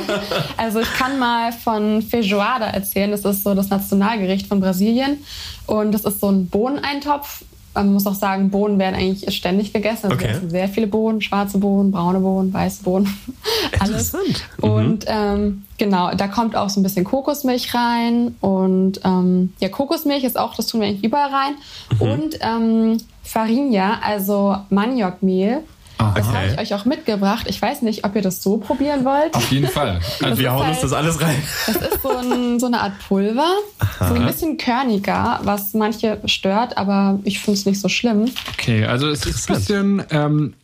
[LAUGHS] also ich kann mal von Feijoada erzählen. Das ist so das Nationalgericht von Brasilien und das ist so ein Bohneneintopf man muss auch sagen, Bohnen werden eigentlich ständig gegessen. Also okay. wir essen sehr viele Bohnen, schwarze Bohnen, braune Bohnen, weiße Bohnen, [LAUGHS] alles. Interessant. Und ähm, genau, da kommt auch so ein bisschen Kokosmilch rein. Und ähm, ja, Kokosmilch ist auch, das tun wir eigentlich überall rein. Mhm. Und ähm, Farinha, also Maniokmehl. Aha. Das habe ich euch auch mitgebracht. Ich weiß nicht, ob ihr das so probieren wollt. Auf jeden Fall. Also wir hauen halt, uns das alles rein. Das ist so, ein, so eine Art Pulver. Aha. So ein bisschen körniger, was manche stört, aber ich finde es nicht so schlimm. Okay, also es ist ein bisschen. Ähm,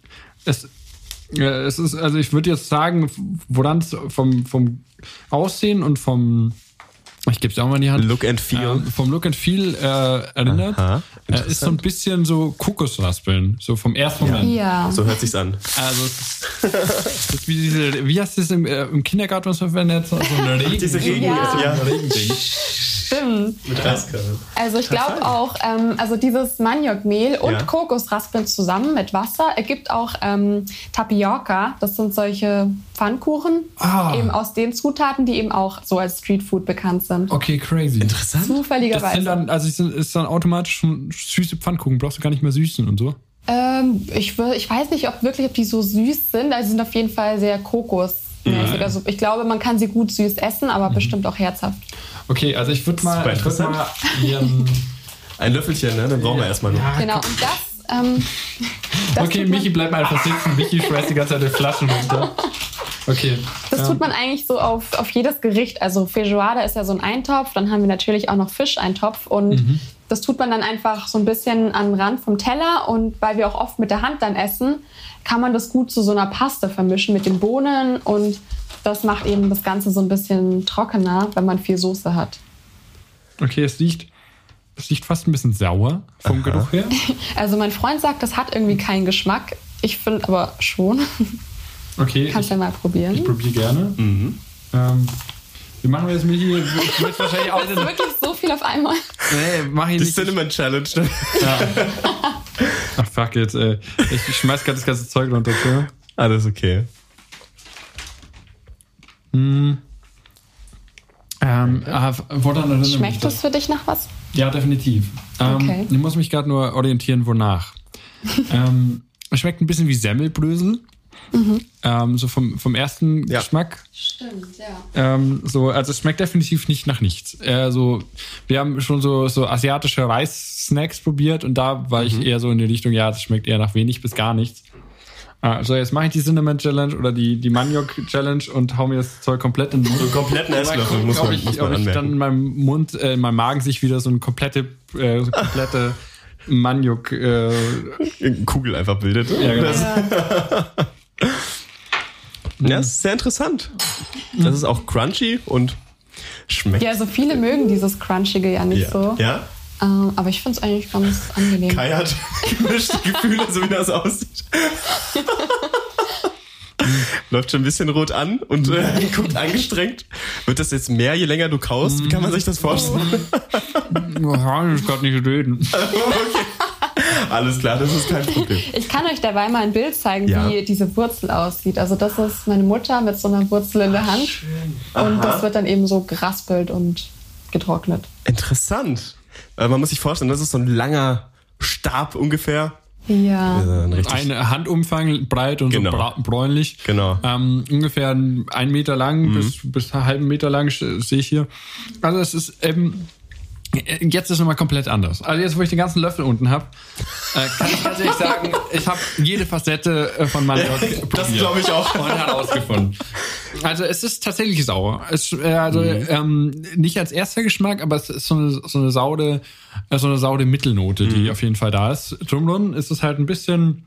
es, äh, es ist, also ich würde jetzt sagen, woran es vom, vom Aussehen und vom ich gebe es auch mal in die Hand. Look and Feel. Äh, vom Look and Feel äh, erinnert. Aha, äh, ist so ein bisschen so Kokosraspeln, so vom ersten Moment. Ja. So hört sich's an. Also, das ist wie, diese, wie hast du es im, äh, im Kindergarten was verwendet? So, eine Regen. [LAUGHS] Diese Regen, ja. ja. Regending. Stimmt. Mit Reiskörnern. Also ich glaube auch, ähm, also dieses Maniokmehl und ja. Kokosraspeln zusammen mit Wasser ergibt auch ähm, Tapioca. Das sind solche Pfannkuchen, ah. eben aus den Zutaten, die eben auch so als Streetfood bekannt sind. Okay, crazy. Interessant. Zufälligerweise. Das sind dann, also ist dann automatisch süße Pfannkuchen, brauchst du gar nicht mehr süßen und so? Ähm, ich, ich weiß nicht, ob wirklich, ob die so süß sind. Also sie sind auf jeden Fall sehr Kokos. Also ich glaube, man kann sie gut süß essen, aber mhm. bestimmt auch herzhaft. Okay, also ich würde mal, ich würd mal [LAUGHS] ein Löffelchen, ne? Dann brauchen wir erstmal noch. Ja, genau, und das. Ähm, okay, Michi, bleib mal einfach sitzen. Michi schmeißt die ganze Zeit die Flaschen runter. Okay. Das tut man eigentlich so auf, auf jedes Gericht. Also Feijoada ist ja so ein Eintopf, dann haben wir natürlich auch noch Fischeintopf und mhm. das tut man dann einfach so ein bisschen an den Rand vom Teller und weil wir auch oft mit der Hand dann essen, kann man das gut zu so einer Paste vermischen mit den Bohnen und das macht eben das Ganze so ein bisschen trockener, wenn man viel Soße hat. Okay, es riecht riecht fast ein bisschen sauer vom Aha. Geruch her. [LAUGHS] Also mein Freund sagt, das hat irgendwie keinen Geschmack. Ich finde aber schon. Okay. Kannst du ja mal probieren. Ich probiere gerne. Mhm. Ähm, wie machen wir das mit hier? Ich möchte wahrscheinlich auch. Das ist wirklich so viel auf einmal. Nee, mach ich nicht. Die Cinnamon Challenge. Ja. Ach fuck it, ey. Ich schmeiß gerade das ganze Zeug runter, okay? Alles okay. Hm. Ähm, äh, Schmeckt das für dich nach was? Ja, definitiv. Ähm, okay. Ich muss mich gerade nur orientieren, wonach. [LAUGHS] ähm, es schmeckt ein bisschen wie Semmelbrösel. Mhm. Ähm, so vom, vom ersten ja. Geschmack. Stimmt, ja. Ähm, so, also es schmeckt definitiv nicht nach nichts. Äh, so, wir haben schon so, so asiatische Reissnacks probiert und da war mhm. ich eher so in die Richtung, ja, das schmeckt eher nach wenig bis gar nichts. Ah, so, jetzt mache ich die Cinnamon Challenge oder die, die Maniok Challenge und hau mir das Zeug komplett in den Mund. So kompletten Esslöffel muss man, ich, muss man ob ich dann in meinem Mund, äh, in meinem Magen sich wieder so eine komplette, äh, so komplette [LAUGHS] Maniok äh, Kugel einfach bildet. Ja, genau. Ja. Ja, das ist sehr interessant. Das ist auch crunchy und schmeckt. Ja, so viele mögen dieses Crunchige ja nicht ja. so. Ja? Ähm, aber ich finde es eigentlich ganz angenehm. Kai hat [LAUGHS] gemischte Gefühle, so wie das aussieht. [LAUGHS] Läuft schon ein bisschen rot an und äh, [LAUGHS] guckt angestrengt. Wird das jetzt mehr, je länger du kaust? Wie kann man sich das vorstellen? Ich kann nicht reden. okay. Alles klar, das ist kein Problem. Ich kann euch dabei mal ein Bild zeigen, ja. wie diese Wurzel aussieht. Also das ist meine Mutter mit so einer Wurzel in der Hand. Ach, und das wird dann eben so geraspelt und getrocknet. Interessant. Äh, man muss sich vorstellen, das ist so ein langer Stab ungefähr. Ja. Ein Handumfang, breit und genau. so bräunlich. Genau. Ähm, ungefähr ein Meter lang mhm. bis, bis einen halben Meter lang sehe ich hier. Also es ist eben Jetzt ist es nochmal komplett anders. Also jetzt, wo ich den ganzen Löffel unten habe, äh, kann ich tatsächlich sagen, ich habe jede Facette äh, von meinem ja, Das glaube ich auch. Und herausgefunden. Also es ist tatsächlich sauer. Es, äh, also mhm. ähm, nicht als erster Geschmack, aber es ist so eine, so eine saude, so eine saude Mittelnote, die mhm. auf jeden Fall da ist. Drumrun ist es halt ein bisschen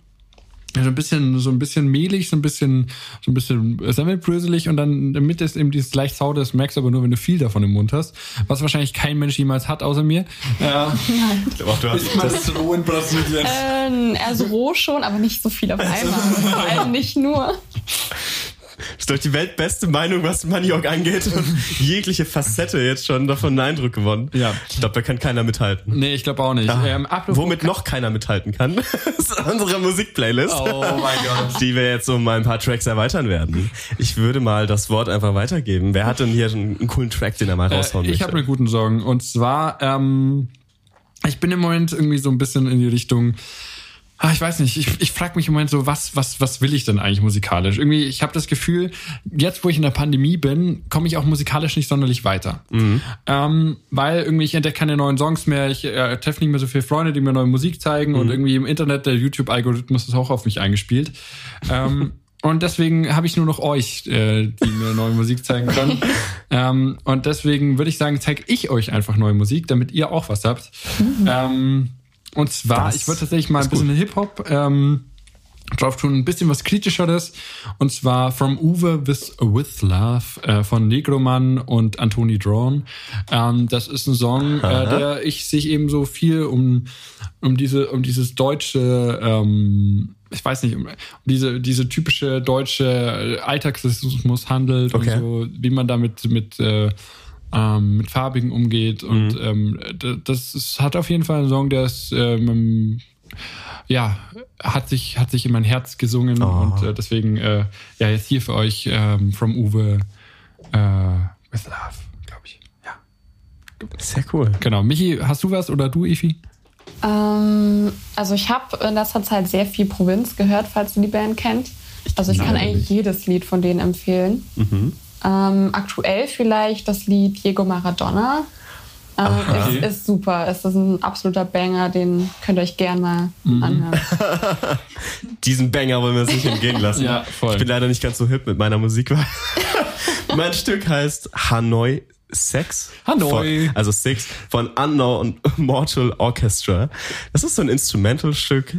so ein bisschen, so ein bisschen mehlig, so ein bisschen, so ein bisschen semmelbröselig und dann in der Mitte ist eben dieses leicht saure, das merkst du aber nur, wenn du viel davon im Mund hast, was wahrscheinlich kein Mensch jemals hat, außer mir. [LAUGHS] Ja. Nein. Ich glaube auch, du hast das roh in Brasilien. Ähm, also roh schon, aber nicht so viel auf einmal. [LAUGHS] Vor allem nicht nur. Ist doch die weltbeste Meinung, was Maniok angeht. Und [LAUGHS] jegliche Facette jetzt schon davon einen Eindruck gewonnen. Ja. Ich glaube, da kann keiner mithalten. Nee, ich glaube auch nicht. Ah, ähm, womit noch keiner mithalten kann, [LAUGHS] ist unsere Musikplaylist. Oh mein Gott. Die wir jetzt um ein paar Tracks erweitern werden. Ich würde mal das Wort einfach weitergeben. Wer hat denn hier einen, coolen Track, den er mal äh, raushauen äh, Ich habe einen guten Song. Und zwar, ähm, ich bin im Moment irgendwie so ein bisschen in die Richtung Ah, ich weiß nicht, ich, ich frage mich im Moment so, was, was, was will ich denn eigentlich musikalisch? Irgendwie, ich habe das Gefühl, jetzt wo ich in der Pandemie bin, komme ich auch musikalisch nicht sonderlich weiter. Mhm. Ähm, weil irgendwie ich entdecke keine neuen Songs mehr, ich äh, treffe nicht mehr so viele Freunde, die mir neue Musik zeigen mhm. und irgendwie im Internet, der YouTube-Algorithmus ist auch auf mich eingespielt. ähm, [LAUGHS] und deswegen habe ich nur noch euch, äh, die mir neue Musik zeigen können. [LAUGHS] ähm, und deswegen würde ich sagen, zeige ich euch einfach neue Musik, damit ihr auch was habt. Mhm. Ähm, und zwar, das ich würde tatsächlich mal ein bisschen Hip-Hop ähm, drauf tun, ein bisschen was Kritischeres. Und zwar From Uwe with, with Love äh, von Negroman und Anthony Drawn. Ähm, das ist ein Song, äh, der ich sich eben so viel um, um diese, um dieses deutsche, ähm, ich weiß nicht, um diese, diese typische deutsche Alltagsrassismus handelt okay. und so, wie man damit mit, äh, ähm, mit Farbigen umgeht. Und mhm. ähm, das ist, hat auf jeden Fall einen Song, der ist ähm, ja, hat sich, hat sich in mein Herz gesungen oh. und äh, deswegen, äh, ja, jetzt hier für euch ähm, From Uwe äh, with Love, glaube ich. Ja. Sehr cool. Genau. Michi, hast du was oder du, Ifi? Ähm, also ich habe in letzter Zeit sehr viel Provinz gehört, falls du die Band kennt. Also ich Nein, kann eigentlich jedes Lied von denen empfehlen. Mhm. Ähm, aktuell vielleicht das Lied Diego Maradona. Ähm, ist, ist, super. Es ist ein absoluter Banger, den könnt ihr euch gerne mal mhm. anhören. [LAUGHS] Diesen Banger wollen wir uns nicht entgehen lassen. ja, voll. Ich bin leider nicht ganz so hip mit meiner Musik. [LAUGHS] mein Stück heißt Hanoi Sex. Hanoi. Von, also Six von Unknown Mortal Orchestra. Das ist so ein Instrumental-Stück.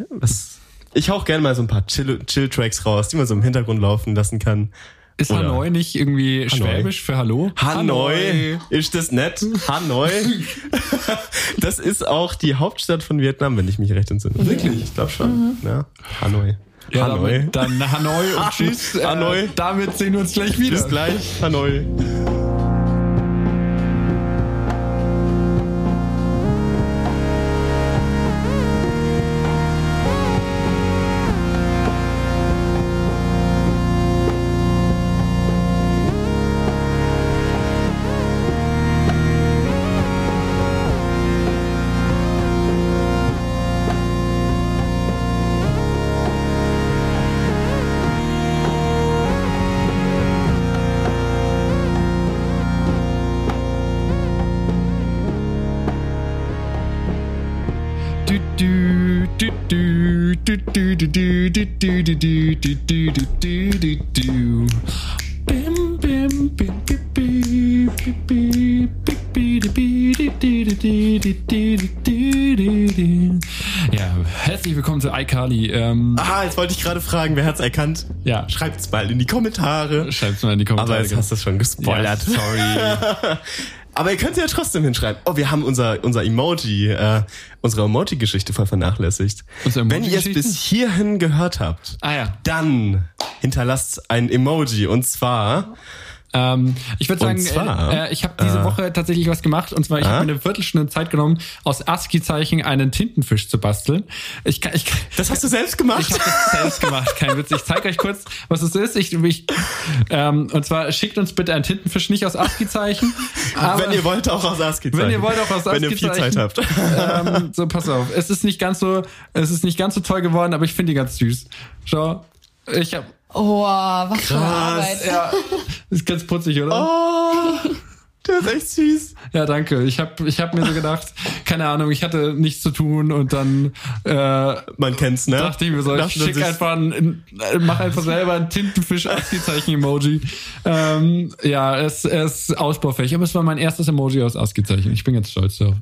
ich hauch gerne mal so ein paar Chill-Tracks raus, die man so im Hintergrund laufen lassen kann. Ist Oder- Hanoi nicht irgendwie schwäbisch für Hallo? Hanoi. Ist das nett? Hanoi. [LAUGHS] das ist auch die Hauptstadt von Vietnam, wenn ich mich recht entsinne. Wirklich? Ich glaube schon. Ja. Hanoi. Ja, Hanoi. Dann, dann Hanoi und tschüss. Äh, Hanoi. damit sehen wir uns gleich wieder. Bis gleich. Hanoi. Du, du, du, du, du, du, du, du, du, du, du, du, du, du, du. Bim, bim, bim, bim, bim, bim, bim, bim, bim, bim, du, du, du, du, du, du, du, du, du. Ja, herzlich willkommen zu iCarly. Ähm, Ah, jetzt wollte ich gerade fragen, wer hat's erkannt? Ja. Schreibt's mal in die Kommentare. Schreibt's mal in die Kommentare. Aber jetzt hast du es schon ja, gespoilert. sorry. [LAUGHS] Aber ihr könnt ja trotzdem hinschreiben. Oh, wir haben unser, unser Emoji, äh, unsere Emoji-Geschichte voll vernachlässigt. Unsere Wenn ihr es bis hierhin gehört habt, Ah ja. dann hinterlasst ein Emoji. Und zwar, Ähm, ich würde sagen, zwar, äh, äh, ich habe diese äh, Woche tatsächlich was gemacht und zwar ich habe mir eine Viertelstunde Zeit genommen, aus ASCII-Zeichen einen Tintenfisch zu basteln. Ich kann, ich, das hast du selbst gemacht? ich habe das selbst gemacht, kein Witz. Ich zeige euch kurz, was es ist. Ich, ich, ähm, und zwar schickt uns bitte einen Tintenfisch nicht aus ASCII-Zeichen. wenn ihr wollt, auch aus ASCII Wenn ihr wollt, auch aus Wenn ihr viel ASCII-Zeichen. Zeit habt. ähm, so, pass auf. Es ist nicht ganz so, es ist nicht ganz so toll geworden, aber ich finde die ganz süß. Schau. Ich hab, Oh, was für eine Krass. Arbeit. ja, [LAUGHS] ist ganz putzig, oder? Oh, der ist echt süß. Ja, danke. Ich habe ich hab mir so gedacht, keine Ahnung, ich hatte nichts zu tun und dann äh, Man kennt's, ne? dachte ich mir so, ich schick einfach ein, äh, mach einfach selber ein Tintenfisch ASCII-Zeichen-Emoji. Ähm, ja, es, es ist ausbaufähig, aber es war mein erstes Emoji aus ASCII-Zeichen. Ich bin ganz stolz drauf.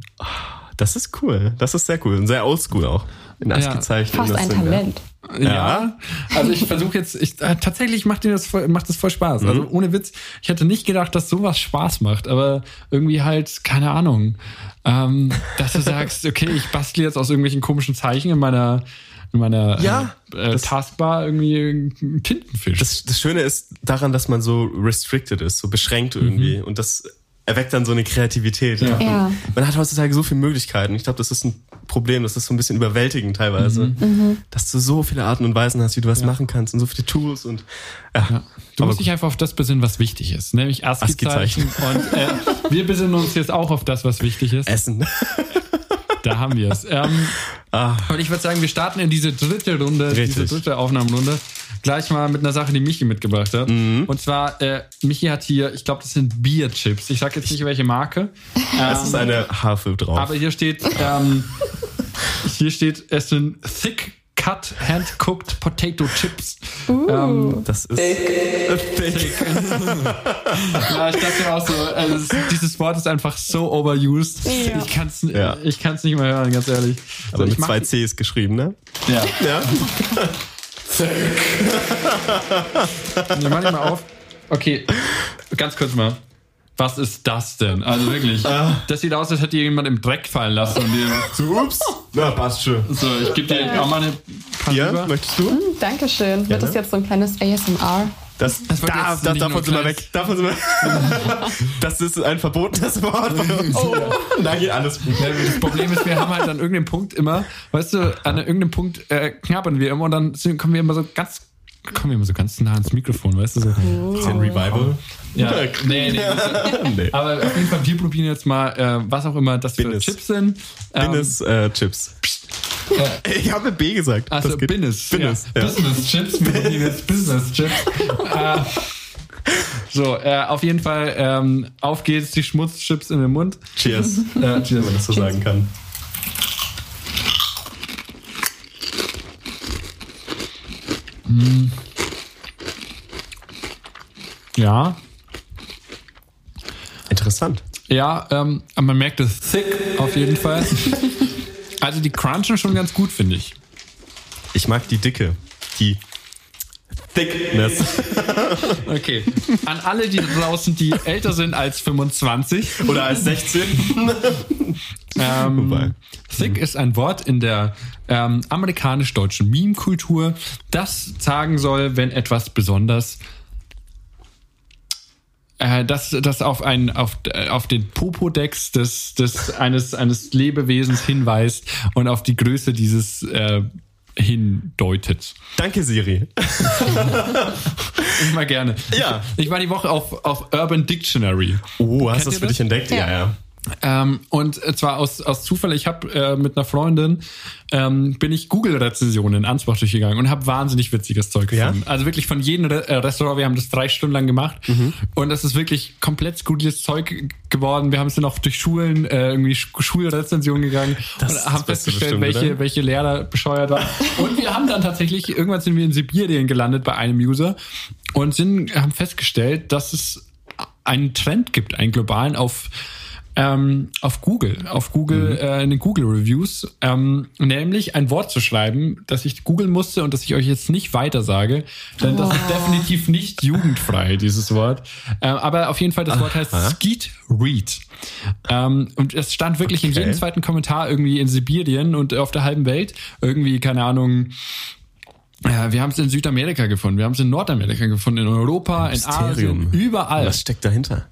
Das ist cool. Das ist sehr cool. Und sehr oldschool auch. In ASCII-Zeichen. Fast Das ein sind, ja. Talent. Ja, also ich versuche jetzt, ich, äh, tatsächlich macht dir das voll, macht das voll Spaß. Also ohne Witz, ich hätte nicht gedacht, dass sowas Spaß macht, aber irgendwie halt, keine Ahnung, ähm, dass du sagst, okay, ich bastle jetzt aus irgendwelchen komischen Zeichen in meiner, in meiner Ja, äh, äh, das- Taskbar irgendwie einen Tintenfisch. Das, das Schöne ist daran, dass man so restricted ist, so beschränkt irgendwie. Und das erweckt dann so eine Kreativität. Ja. Ja. Man hat heutzutage so viele Möglichkeiten. Ich glaube, das ist ein Problem. Das ist so ein bisschen überwältigend teilweise. Dass du so viele Arten und Weisen hast, wie du was machen kannst und so viele Tools und ja. Du Aber musst dich einfach auf das besinnen, was wichtig ist, nämlich ASCII-Zeichen. Und äh, wir besinnen uns jetzt auch auf das, was wichtig ist. Essen. Da haben wir es. Ähm, Ah. Und ich würde sagen, wir starten in diese dritte Runde, diese Richtig. dritte Aufnahmerunde, gleich mal mit einer Sache, die Michi mitgebracht hat. Mhm. Und zwar, äh, Michi hat hier, ich glaube, das sind Bierchips. Ich sag jetzt nicht, welche Marke. Es ist eine Harfe drauf. Aber hier steht, ähm, [LAUGHS] hier steht, es sind Thick Cut Hand Cooked Potato Chips. Ähm, das ist thick. [LAUGHS] ja, ich dachte mir auch so, also es, dieses Wort ist einfach so overused. Ja. Ich kann es Ja. ich kann's nicht mehr hören, ganz ehrlich. Aber So, ich mit zwei Cs geschrieben, ne? Ja. Ja. Nee, [LAUGHS] mach ich mal auf. Okay, ganz kurz mal. Was ist das denn? Also wirklich. Das sieht aus, als hätte jemand im Dreck fallen lassen. Und dir, So, ups. Na, passt schon. so, ich gebe dir auch mal eine Hier, rüber. möchtest du? Dankeschön. Wird das jetzt so ein kleines ASMR? Das, Das wird da, jetzt da, nicht davon sind wir weg. Davon sind wir Das ist ein verbotenes Wort. [LAUGHS] Oh. [LAUGHS] Nein, geht alles gut. Ja, das Problem ist, wir haben halt an irgendeinem Punkt immer, weißt du, an irgendeinem Punkt äh, knabbern wir immer und dann kommen wir immer so ganz, kommen wir immer so ganz nah ans Mikrofon, weißt du? So. Ist ein Revival? Ja, nee, nee. [LAUGHS] nee. Aber auf jeden Fall, wir probieren jetzt mal, äh, was auch immer das für Binnes. Chips sind. Ähm, Binnes äh, Chips. Ich habe B gesagt. Also Das geht. Binnes. Binnes. Ja. Ja. Business Chips. Wir probieren jetzt Business Chips. äh, so, äh, auf jeden Fall, ähm, auf geht's, die Schmutzchips in den Mund. Cheers, Äh, cheers. wenn man das so sagen kann. Ja. Interessant. Ja, ähm, man merkt es thick auf jeden Fall. [LAUGHS] Also die crunchen schon ganz gut, finde ich. Ich mag die Dicke. Die Thickness. [LAUGHS] Okay. An alle, die draußen, die älter sind als 25. Oder als 16. [LAUGHS] Ähm, thick ist ein Wort in der ähm, amerikanisch-deutschen Meme-Kultur, das sagen soll, wenn etwas besonders äh, das, das auf, ein, auf, äh, auf den Popodex des, des, eines, eines Lebewesens hinweist und auf die Größe dieses äh, hindeutet. Danke, Siri. Ich mal gerne. Ja. Ich, ich war die Woche auf, auf Urban Dictionary. Oh, hast du das für dich entdeckt? Ja. ja. Ähm, und zwar aus, aus Zufall, ich habe äh, mit einer Freundin, ähm, bin ich Google-Rezensionen in Ansbach durchgegangen und habe wahnsinnig witziges Zeug Ja? gefunden. Also wirklich von jedem Re äh, Restaurant, wir haben das drei Stunden lang gemacht und das ist wirklich komplett skurriles Zeug geworden. Wir haben es dann auch durch Schulen, äh, irgendwie Sch Schulrezensionen gegangen Das und haben festgestellt, bestimmt, welche, oder? welche Lehrer bescheuert waren. und wir haben dann tatsächlich, irgendwann sind wir in Sibirien gelandet bei einem User und sind, haben festgestellt, dass es einen Trend gibt, einen globalen auf ähm, auf Google, auf Google, äh, in den Google Reviews, ähm, nämlich ein Wort zu schreiben, das ich googeln musste und das ich euch jetzt nicht weiter sage, denn das ist definitiv nicht jugendfrei, dieses Wort. Ähm, aber auf jeden Fall, das Wort heißt Skeet Read. Ähm, und es stand wirklich in Okay. jedem zweiten Kommentar irgendwie in Sibirien und auf der halben Welt irgendwie, keine Ahnung, ja, wir haben es in Südamerika gefunden, wir haben es in Nordamerika gefunden, in Europa, in. Asien, überall. Was steckt dahinter?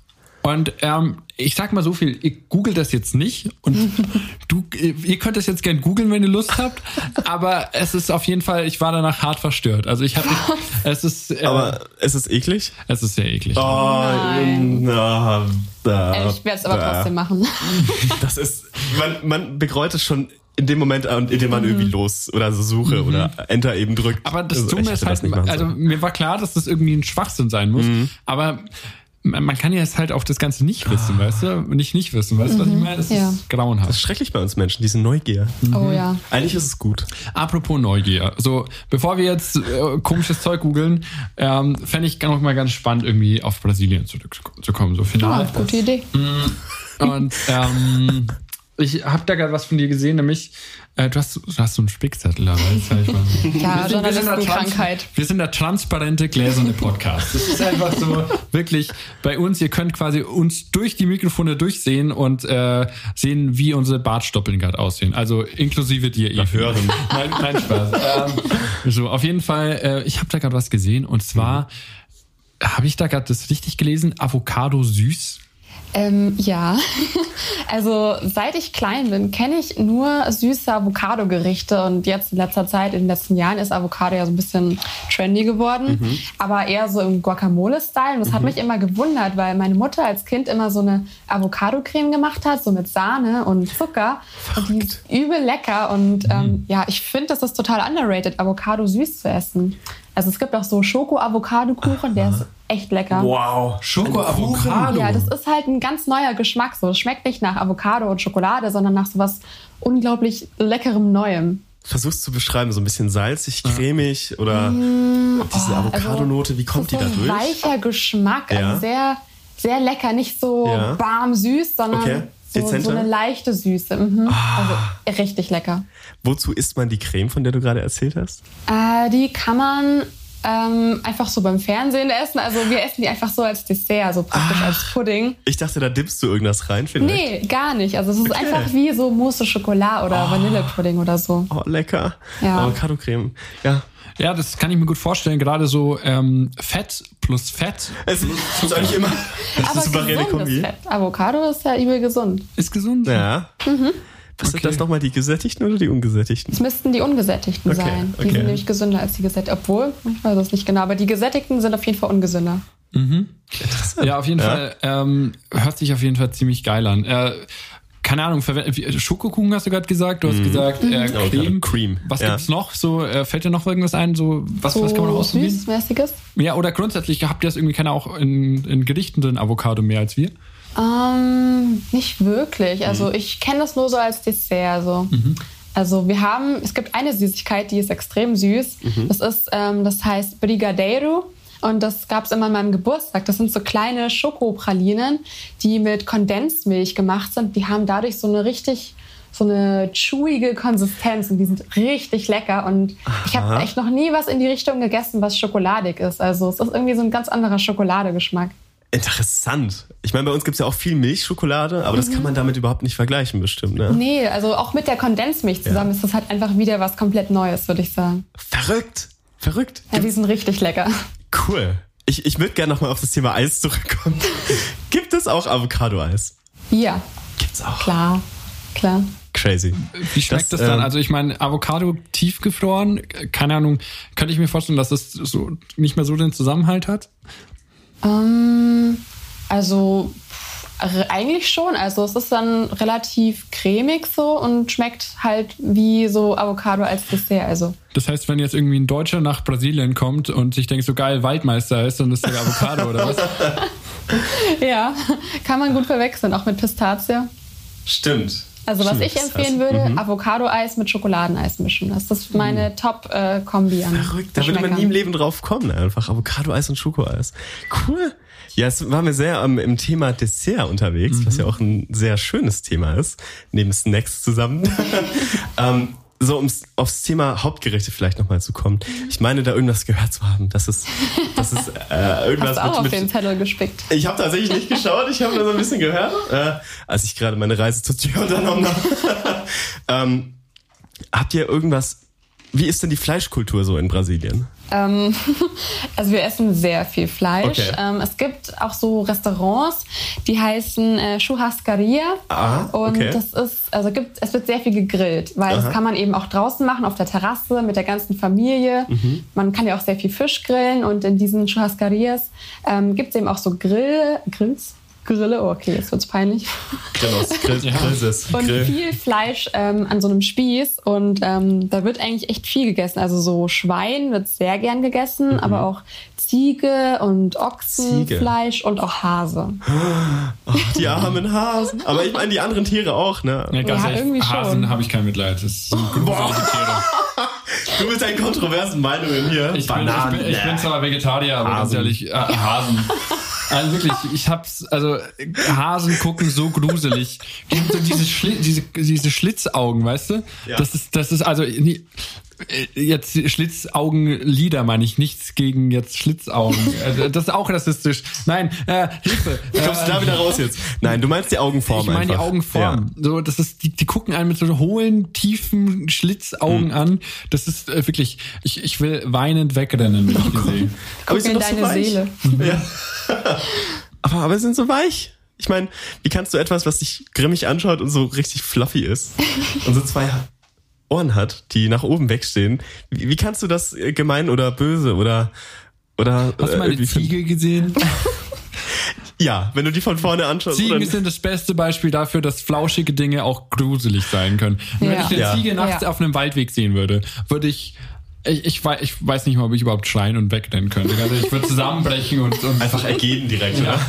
Und ähm, ich sag mal so viel, ihr googelt das jetzt nicht und [LAUGHS] du, ihr könnt das jetzt gern googeln, wenn ihr Lust habt, aber es ist auf jeden Fall, ich war danach hart verstört. Also ich hatte, [LAUGHS] es ist, äh, Aber ist es eklig? es ist sehr eklig. Oh, Nein. na, da, Äh, Ich werde es aber da. trotzdem machen. [LAUGHS] Das ist, man, man bereut es schon in dem Moment, an- in dem man irgendwie los oder so suche oder Enter eben drückt. Mhm. Aber das Also, ich Dumme ist halt, also mir war klar, dass das irgendwie ein Schwachsinn sein muss, aber man kann ja jetzt halt auch das Ganze nicht wissen, weißt du? Nicht nicht wissen, weißt du, was ich meine? Das Ja. ist grauenhaft. Das ist schrecklich bei uns Menschen, diese Neugier. Oh ja. Eigentlich ist es gut. Apropos Neugier. So, bevor wir jetzt äh, komisches Zeug googeln, ähm, fände ich noch mal ganz spannend, irgendwie auf Brasilien zurückzukommen. So Ah, final. gute Idee. Und ähm, ich habe da gerade was von dir gesehen, nämlich äh, du, hast, du hast so einen Spickzettel weißt du? Ich weiß. Ja, Wir sind- wir sind. Trans- Wir sind der transparente, gläserne Podcast. Das ist einfach so [LAUGHS] wirklich bei uns. Ihr könnt quasi uns durch die Mikrofone durchsehen und äh, sehen, wie unsere Bartstoppeln gerade aussehen. Also inklusive dir, Eve. hören. [LAUGHS] Nein, nein Spaß. ähm, so, auf jeden Fall, äh, ich habe da gerade was gesehen und zwar habe ich da gerade das richtig gelesen? Avocado süß. Ähm, ja, [LAUGHS] also seit ich klein bin, kenne ich nur süße Avocado-Gerichte und jetzt in letzter Zeit, in den letzten Jahren, ist Avocado ja so ein bisschen trendy geworden, aber eher so im Guacamole-Style. Und das hat mich immer gewundert, weil meine Mutter als Kind immer so eine Avocado-Creme gemacht hat, so mit Sahne und Zucker. Und die ist übel lecker und ähm, ja, ich finde, das ist total underrated, Avocado süß zu essen. Also es gibt auch so Schoko-Avocado-Kuchen, der ist echt lecker. Wow. Schoko-Avocado. Ja, das ist halt ein ganz neuer Geschmack. So, es schmeckt nicht nach Avocado und Schokolade, sondern nach so was unglaublich leckerem Neuem. Versuch's zu beschreiben, so ein bisschen salzig, cremig oder diese Avocado-Note, wie kommt die da durch? weicher Geschmack, Ja. also sehr, sehr lecker, nicht so Ja. warm süß, sondern Okay. So, so eine leichte Süße. Mhm. Also richtig lecker. Wozu isst man die Creme, von der du gerade erzählt hast? Äh, die kann man ähm, einfach so beim Fernsehen essen. Also wir essen die einfach so als Dessert, so praktisch als Pudding. Ich dachte, da dippst du irgendwas rein, vielleicht. Nee, gar nicht. Also es ist Okay. einfach wie so Mousse Schokolade oder Vanillepudding oder so. Oh, lecker. Ja. Avocado-Creme. Ja. Ja, das kann ich mir gut vorstellen. Gerade so ähm, Fett plus Fett Es ist eigentlich immer eine Aber gesundes Kombi. Fett. Avocado ist ja übel gesund. ist gesund. Ja. Was sind Okay. das nochmal, die gesättigten oder die ungesättigten? Es müssten die ungesättigten Okay, sein. Die okay. sind nämlich gesünder als die gesättigten. Obwohl, ich weiß es nicht genau, aber die gesättigten sind auf jeden Fall ungesünder. Ja, auf jeden Ja. Fall. Ähm, hört sich auf jeden Fall ziemlich geil an. Äh, keine Ahnung, Schokokuchen hast du gerade gesagt. Du hast gesagt äh, Avocado Creme. Cream, Was ja. gibt's noch? So äh, fällt dir noch irgendwas ein? So was, was kann man noch So ausprobieren? süßmäßiges. Ja, oder grundsätzlich habt ihr das irgendwie keine auch in, in Gerichten drin Avocado mehr als wir? Ähm, nicht wirklich. Mhm. Also ich kenne das nur so als Dessert. So. Also wir haben, es gibt eine Süßigkeit, die ist extrem süß. Mhm. Das ist, ähm, das heißt Brigadeiro. Und das gab es immer an meinem Geburtstag. Das sind so kleine Schokopralinen, die mit Kondensmilch gemacht sind. Die haben dadurch so eine richtig so eine chewige Konsistenz und die sind richtig lecker. Und ich habe echt noch nie was in die Richtung gegessen, was schokoladig ist. Also es ist irgendwie so ein ganz anderer Schokoladegeschmack. Interessant. Ich meine, bei uns gibt es ja auch viel Milchschokolade, aber mhm. das kann man damit überhaupt nicht vergleichen, bestimmt. Ne? Nee, also auch mit der Kondensmilch zusammen ja. ist das halt einfach wieder was komplett Neues, würde ich sagen. Verrückt. Verrückt. Ja, die sind richtig lecker. Cool. Ich, ich würde gerne nochmal auf das Thema Eis zurückkommen. [LAUGHS] gibt es auch Avocado-Eis? Ja. Gibt's auch. Klar, klar. Crazy. Wie schmeckt das, das dann? Ähm, also ich meine, Avocado tiefgefroren, keine Ahnung, könnte ich mir vorstellen, dass das so nicht mehr so den Zusammenhalt hat? Ähm, also eigentlich schon. Also es ist dann relativ cremig so und schmeckt halt wie so Avocado als Dessert. Also. Das heißt, wenn jetzt irgendwie ein Deutscher nach Brasilien kommt und sich denkt, so geil, Waldmeister ist, dann ist der Avocado oder was? [LAUGHS] ja, kann man gut verwechseln, auch mit Pistazie. Stimmt. Also was ich empfehlen würde, mhm. Avocado-Eis mit Schokoladeneis mischen. Das ist meine mhm. Top-Kombi an. Verrückt, da würde man nie im Leben drauf kommen, einfach. Avocado-Eis und Schokoeis. Cool. Ja, es war mir sehr um, im Thema Dessert unterwegs, mhm. was ja auch ein sehr schönes Thema ist, neben Snacks zusammen. [LAUGHS] ähm, so ums aufs Thema Hauptgerichte vielleicht nochmal zu kommen. Ich meine, da irgendwas gehört zu haben. Das ist, das ist äh, irgendwas Hast du auch mit, auf den Zettel gespickt. Ich habe tatsächlich nicht geschaut. Ich habe nur so ein bisschen gehört, äh, als ich gerade meine Reise zur Tür unternommen habe. [LAUGHS] ähm, habt ihr irgendwas? Wie ist denn die Fleischkultur so in Brasilien? Ähm, [LAUGHS] also wir essen sehr viel Fleisch. Okay. Ähm, es gibt auch so Restaurants, die heißen äh, Churrascaria. Ah, okay. Und das ist, also gibt, es wird sehr viel gegrillt, weil Aha. das kann man eben auch draußen machen, auf der Terrasse mit der ganzen Familie. Mhm. Man kann ja auch sehr viel Fisch grillen und in diesen Churrascarias ähm, gibt es eben auch so Grill, Grills, Grille, oh, okay, jetzt wird's peinlich. Genau, Grill, ja. Und Grill. viel Fleisch ähm, an so einem Spieß und ähm, da wird eigentlich echt viel gegessen. Also so Schwein wird sehr gern gegessen, mhm. aber auch Ziege und Ochsenfleisch und auch Hase. Oh, die armen Hasen. Aber ich meine die anderen Tiere auch, ne? Ja, ganz ja, ehrlich, irgendwie Hasen habe ich kein Mitleid. Das ist [LAUGHS] so Tiere. Du bist ein kontroversen Meinungen hier. Ich bin, ich, bin, ich bin, zwar Vegetarier, aber Hasen. ganz ehrlich, äh, Hasen. Also wirklich, ich hab's, also Hasen gucken so gruselig. Die so diese, Schli diese, diese Schlitzaugen, weißt du? Ja. Das ist, das ist also jetzt Schlitzaugenlider meine ich, nichts gegen jetzt Schlitzaugen. [LAUGHS] Äh, das ist auch rassistisch. Nein, äh, Hilfe. Wie kommst du da wieder raus jetzt? Nein, du meinst die Augenform. Ich meine die Augenform. Ja. So, das ist, die, die gucken einen mit so hohlen, tiefen Schlitzaugen mhm. an. Das ist äh, wirklich, ich, ich will weinend wegrennen, wenn ich die sehe. Guck in deine so Seele. Ja. [LAUGHS] aber, aber sind so weich. Ich meine, wie kannst du etwas, was dich grimmig anschaut und so richtig fluffy ist [LAUGHS] und so zwei Ohren hat, die nach oben wegstehen, wie, wie kannst du das äh, gemein oder böse oder oder Hast du mal eine Ziege gesehen? [LAUGHS] Ja, wenn du die von vorne anschaust. Ziegen sind das beste Beispiel dafür, dass flauschige Dinge auch gruselig sein können. Ja. Wenn ich eine ja. Ziege nachts ja. auf einem Waldweg sehen würde, würde ich ich, ich, weiß, ich weiß nicht mal, ob ich überhaupt schreien und wegrennen könnte. Also ich würde zusammenbrechen und, und einfach ergeben direkt. Ja.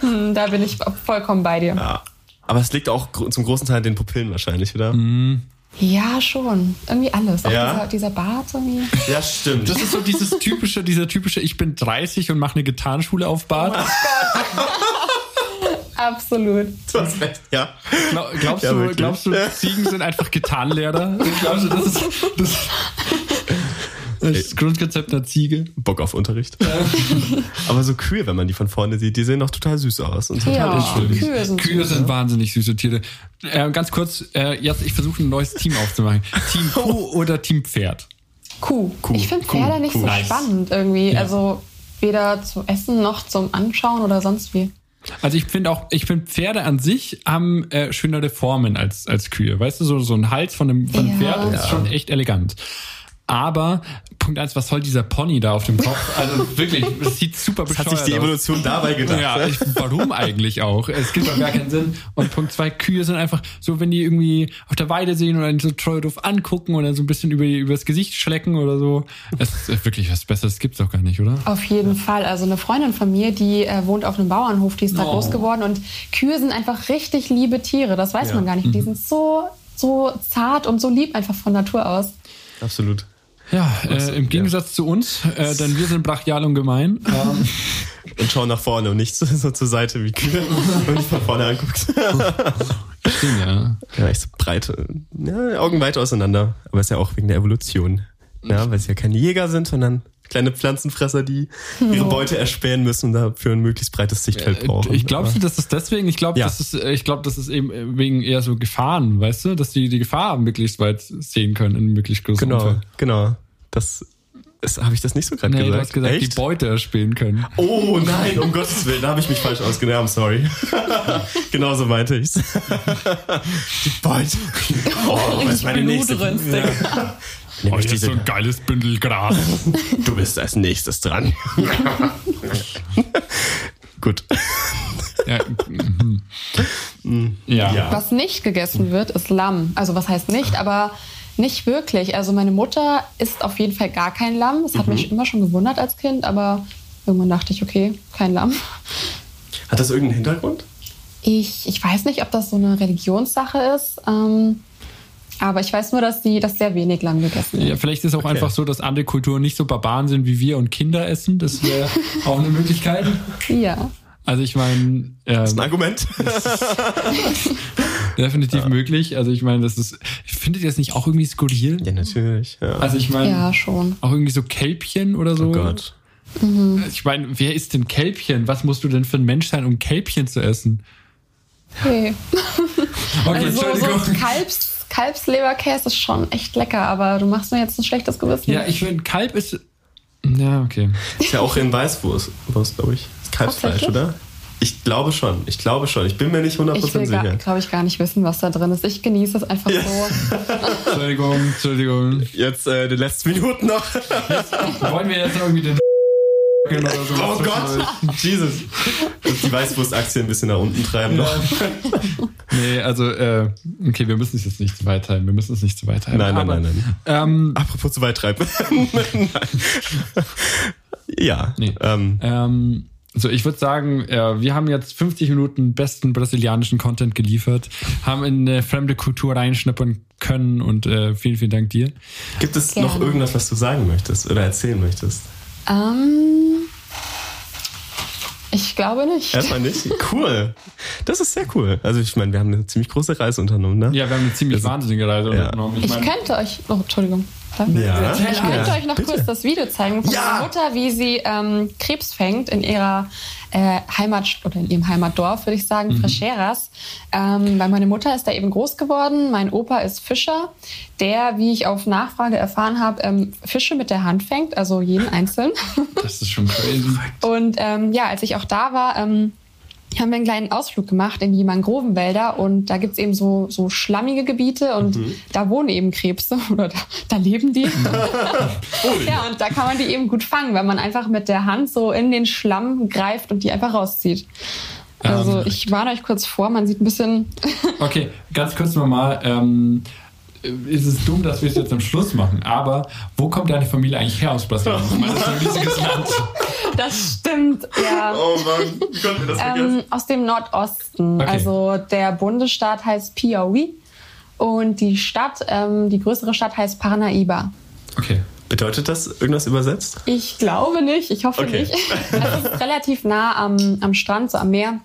Hm, da bin ich vollkommen bei dir. Ja. Aber es liegt auch zum großen Teil an den Pupillen wahrscheinlich, oder? Mhm. Ja, schon. Irgendwie alles. Auch ja? dieser, dieser Bart irgendwie. Ja, stimmt. Das ist so dieses typische, dieser typische, ich bin 30 und mache eine Gitarrenschule auf Bart. Oh. [LAUGHS] Absolut. Du hast recht, ja. Glaub, glaubst, ja, du, glaubst du, Ziegen sind einfach Gitarrenlehrer? Glaubst du, das ist, das, [LAUGHS] das Grundkonzept einer Ziege. Bock auf Unterricht. [LAUGHS] Aber so Kühe, wenn man die von vorne sieht, die sehen doch total süß aus. Und total ja, Kühe sind, Kühe sind wahnsinnig süße Tiere. Äh, ganz kurz, äh, jetzt, ich versuche ein neues Team aufzumachen. Team [LAUGHS] Kuh oder Team Pferd? Kuh. Kuh. Ich finde Pferde Kuh. nicht Kuh. so nice. spannend irgendwie. Ja. Also weder zum Essen noch zum Anschauen oder sonst wie. Also ich finde auch, ich finde Pferde an sich haben äh, schönere Formen als als Kühe. Weißt du, so so ein Hals von einem, von einem ja. Pferd ist schon echt elegant. Aber Punkt eins, was soll dieser Pony da auf dem Kopf? [LAUGHS] Also wirklich, es sieht super bescheuert aus. Hat sich die Evolution aus. dabei gedacht? Ja, ich, warum eigentlich auch? Es gibt doch gar keinen Sinn. Und Punkt zwei, Kühe sind einfach so, wenn die irgendwie auf der Weide sehen oder so treu doof angucken oder so ein bisschen über, über das Gesicht schlecken oder so. Es ist wirklich was Besseres gibt's doch gar nicht, oder? Auf jeden Fall. Also eine Freundin von mir, die äh, wohnt auf einem Bauernhof, die ist da oh. groß geworden und Kühe sind einfach richtig liebe Tiere. Das weiß ja. man gar nicht. Die mhm. sind so, so zart und so lieb einfach von Natur aus. Absolut. Ja, äh, im Gegensatz ja. zu uns, äh, denn wir sind brachial und gemein. Ähm. und schauen nach vorne und nicht so, [LAUGHS] so zur Seite wie Kühe, [LAUGHS] wenn ich von vorne anguckt. [LAUGHS] stimmt, ja. Ja, echt so breit, ja, Augen weit auseinander. Aber ist ja auch wegen der Evolution. Ja, weil sie ja keine Jäger sind, sondern kleine Pflanzenfresser, die ihre Beute erspähen müssen und dafür ein möglichst breites Sichtfeld Äh, brauchen. Ich glaube, das ist deswegen, ich glaube, Ja. das ist, äh, ich glaube, das ist eben wegen eher so Gefahren, weißt du, dass die die Gefahr möglichst weit sehen können in möglichst großem Genau, Umfeld. genau. Das ist, habe ich das nicht so gerade Nee, gesagt? du hast gesagt, die Echt? Beute erspielen können. Oh nein, um Gottes Willen, da habe ich mich falsch ausgedrückt. I'm sorry. [LAUGHS] genau so meinte ich's. [LAUGHS] die Beute. Oh, was ist meine nächste? Blutrünstig. Nehme Oh, diese, so ein geiles Bündel Gras. [LAUGHS] du bist als nächstes dran. [LAUGHS] Gut. ja. mhm. ja. Ja. Was nicht gegessen wird, ist Lamm. Also was heißt nicht, aber nicht wirklich. Also meine Mutter isst auf jeden Fall gar kein Lamm. Das hat mich immer schon gewundert als Kind, aber irgendwann dachte ich, okay, kein Lamm. Hat das irgendeinen Hintergrund? Ich, ich weiß nicht, ob das so eine Religionssache ist. Ähm, aber ich weiß nur, dass die dass sehr wenig Lamm gegessen wird. Ja, vielleicht ist es auch einfach so, dass andere Kulturen nicht so Barbaren sind wie wir und Kinder essen. Das wäre [LAUGHS] auch eine Möglichkeit. Ja. Also ich meine, Das ist ein ähm, Argument. [LAUGHS] definitiv möglich. Also ich meine, das ist, findet ihr das nicht auch irgendwie skurril? ja, natürlich. Ja. Also ich meine, Ja, schon. auch irgendwie so Kälbchen oder so. oh Gott. Ich meine, wer isst denn Kälbchen? Was musst du denn für ein Mensch sein, um Kälbchen zu essen? Okay. Okay, Also so, Entschuldigung. so Kalbs, Kalbsleberkäse ist schon echt lecker, aber du machst mir jetzt ein schlechtes Gewissen. Ja, ich finde, Kalb ist. Ja, okay. Ist ja auch in Weißwurst, glaube ich. Ist Kalbsfleisch, oder? Ich glaube schon. Ich glaube schon. Ich bin mir nicht 100% ich will, sicher. glaube ich, gar nicht wissen, was da drin ist. Ich genieße es einfach so. Entschuldigung, Entschuldigung. Jetzt äh, die letzten Minuten noch. Wollen wir jetzt irgendwie den oder so Oh Gott. [LAUGHS] Jesus. Und die Weißwurstaktie ein bisschen nach unten treiben noch. [LAUGHS] Nee, also, äh, okay, wir müssen es jetzt nicht zu weit treiben. Wir müssen es nicht zu weit treiben. Nein, nein, Aber, nein, nein. Ähm, Apropos zu weit treiben. Nein. [LAUGHS] ja. Nee. Ähm, ähm, so, ich würde sagen, äh, wir haben jetzt 50 Minuten besten brasilianischen Content geliefert, haben in eine fremde Kultur reinschnuppern können und äh, vielen, vielen Dank dir. gibt es Gerne. noch irgendwas, was du sagen möchtest oder erzählen möchtest? ähm, ich glaube nicht. Erstmal nicht? Cool. Das ist sehr cool. Also ich meine, wir haben eine ziemlich große Reise unternommen, ne? Ja, wir haben eine ziemlich Also, wahnsinnige Reise ja. unternommen. Ich meine- könnte euch. Oh, Entschuldigung. Ich? Ja. Ich könnte euch noch bitte. kurz das Video zeigen von Ja. meiner Mutter, wie sie ähm, Krebs fängt in ihrer äh, Heimat oder in ihrem Heimatdorf, würde ich sagen, Mhm. Frecheras. Ähm, weil meine Mutter ist da eben groß geworden. Mein Opa ist Fischer, der, wie ich auf Nachfrage erfahren habe, ähm, Fische mit der Hand fängt, also jeden einzeln. Das ist schon crazy. [LAUGHS] Und ähm, ja, als ich auch da war, ähm, haben wir einen kleinen Ausflug gemacht in die Mangrovenwälder und da gibt's eben so, so schlammige Gebiete und da wohnen eben Krebse [LAUGHS] oder da, da leben die. [LAUGHS] ja, und da kann man die eben gut fangen, wenn man einfach mit der Hand so in den Schlamm greift und die einfach rauszieht. Also Ähm. ich warne euch kurz vor, man sieht ein bisschen. [LAUGHS] Okay, ganz kurz nochmal. Ähm, ist es dumm, dass wir es jetzt am Schluss machen, aber wo kommt deine Familie eigentlich her aus Brasilien? Das ist ein riesiges Land. Das stimmt, ja. Oh Mann, wie konnten wir das Ähm, aus dem Nordosten. Okay. Also der Bundesstaat heißt Piauí und die Stadt, ähm, die größere Stadt heißt Paranaíba. Okay. Bedeutet das irgendwas übersetzt? Ich glaube nicht, ich hoffe Okay. nicht. Es ist relativ nah am, am Strand, so am Meer.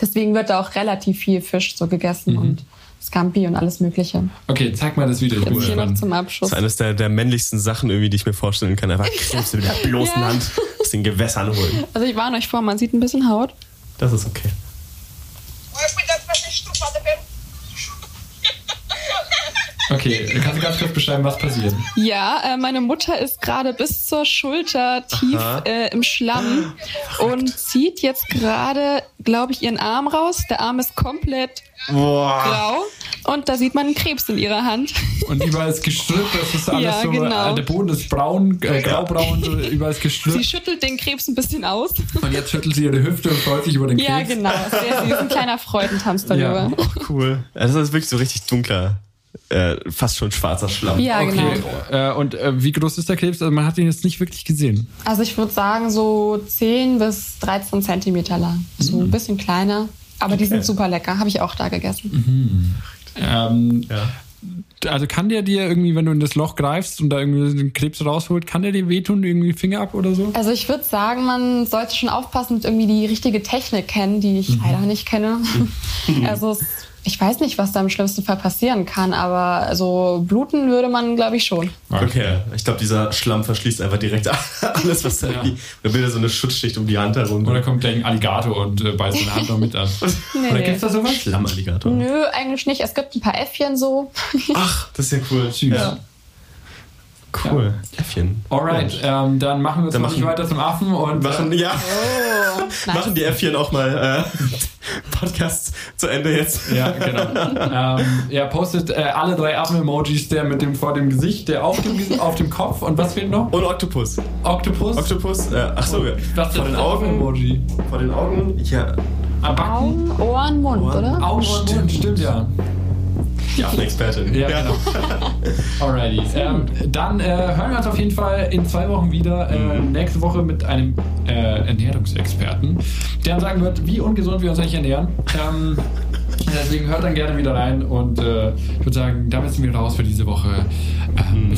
Deswegen wird da auch relativ viel Fisch so gegessen und Scampi und alles Mögliche. Okay, zeig mal das Video. Ich bin Jetzt hier noch zum Das Abschluss. ist eines der, der männlichsten Sachen irgendwie, die ich mir vorstellen kann. Einfach [LAUGHS] Krebs mit der bloßen Ja. Hand aus den Gewässern holen. Also ich warne euch vor, man sieht ein bisschen Haut. Das ist okay. Olha, cuidado pra ser estuprada pelo. Okay, kannst du ganz kurz beschreiben, was passiert? Ja, äh, meine Mutter ist gerade bis zur Schulter tief äh, im Schlamm und zieht jetzt gerade, glaube ich, ihren Arm raus. Der Arm ist komplett Boah. grau und da sieht man einen Krebs in ihrer Hand. Und überall ist Gestrüpp, das ist alles Ja, so, genau. äh, der Boden ist braun, äh, graubraun, so, überall ist Sie Gestrüpp. schüttelt den Krebs ein bisschen aus. Und jetzt schüttelt sie ihre Hüfte und freut sich über den Krebs. Ja, genau. Sehr süß. Ein kleiner Freudentanz Ja. darüber. Cool. Also das ist wirklich so richtig dunkler, äh, fast schon schwarzer Schlamm. Ja, genau. Okay, äh, und äh, wie groß ist der Krebs? Also man hat ihn jetzt nicht wirklich gesehen. Also ich würde sagen so 10 bis 13 Zentimeter lang. So Mhm. ein bisschen kleiner. Aber die sind super lecker. Habe ich auch da gegessen. Ähm, Ja. Also kann der dir irgendwie, wenn du in das Loch greifst und da irgendwie den Krebs rausholt, kann der dir wehtun, irgendwie Finger ab oder so? Also ich würde sagen, man sollte schon aufpassen und irgendwie die richtige Technik kennen, die ich leider nicht kenne. [LAUGHS] also es ich weiß nicht, was da im schlimmsten Fall passieren kann, aber so bluten würde man, glaube ich, schon. Okay, ich glaube, dieser Schlamm verschließt einfach direkt [LAUGHS] alles, was da Ja. irgendwie. Da bildet so eine Schutzschicht um die Hand herum. Oder kommt gleich ein Alligator und äh, beißt seine Hand noch mit an. Nee, [LAUGHS] Oder nee. gibt's da sowas? Schlammalligator. Nö, eigentlich nicht. Es gibt ein paar Äffchen so. Ach, das ist ja cool. Süß. Ja. Cool. Äffchen. Alright, ähm, dann machen wir machen- weiter zum Affen und Machen, ja, Oh, nice. [LAUGHS] machen die Äffchen auch mal äh, [LAUGHS] Podcast zu Ende jetzt. Ja, genau. ähm, er postet äh, alle drei Affen-Emojis, der mit dem vor dem Gesicht, der auf dem, Gesicht- auf dem Kopf und was fehlt noch? Und Oktopus. Oktopus. Oktopus, äh, ach so, ja. Was ist vor den das Augen. Emoji? Vor den Augen, ja. Am Backen. Augen, Ohren, Mund, Ohren. oder? Augen und Mund, stimmt ja. Die Affenexpertin. Ja, genau. [LAUGHS] Alrighty. Ähm, dann äh, hören wir uns auf jeden Fall in zwei Wochen wieder. Äh, nächste Woche mit einem äh, Ernährungsexperten, der dann sagen wird, wie ungesund wir uns eigentlich ernähren. Ähm, [LAUGHS] deswegen hört dann gerne wieder rein und äh, ich würde sagen, damit sind wir raus für diese Woche. Ähm,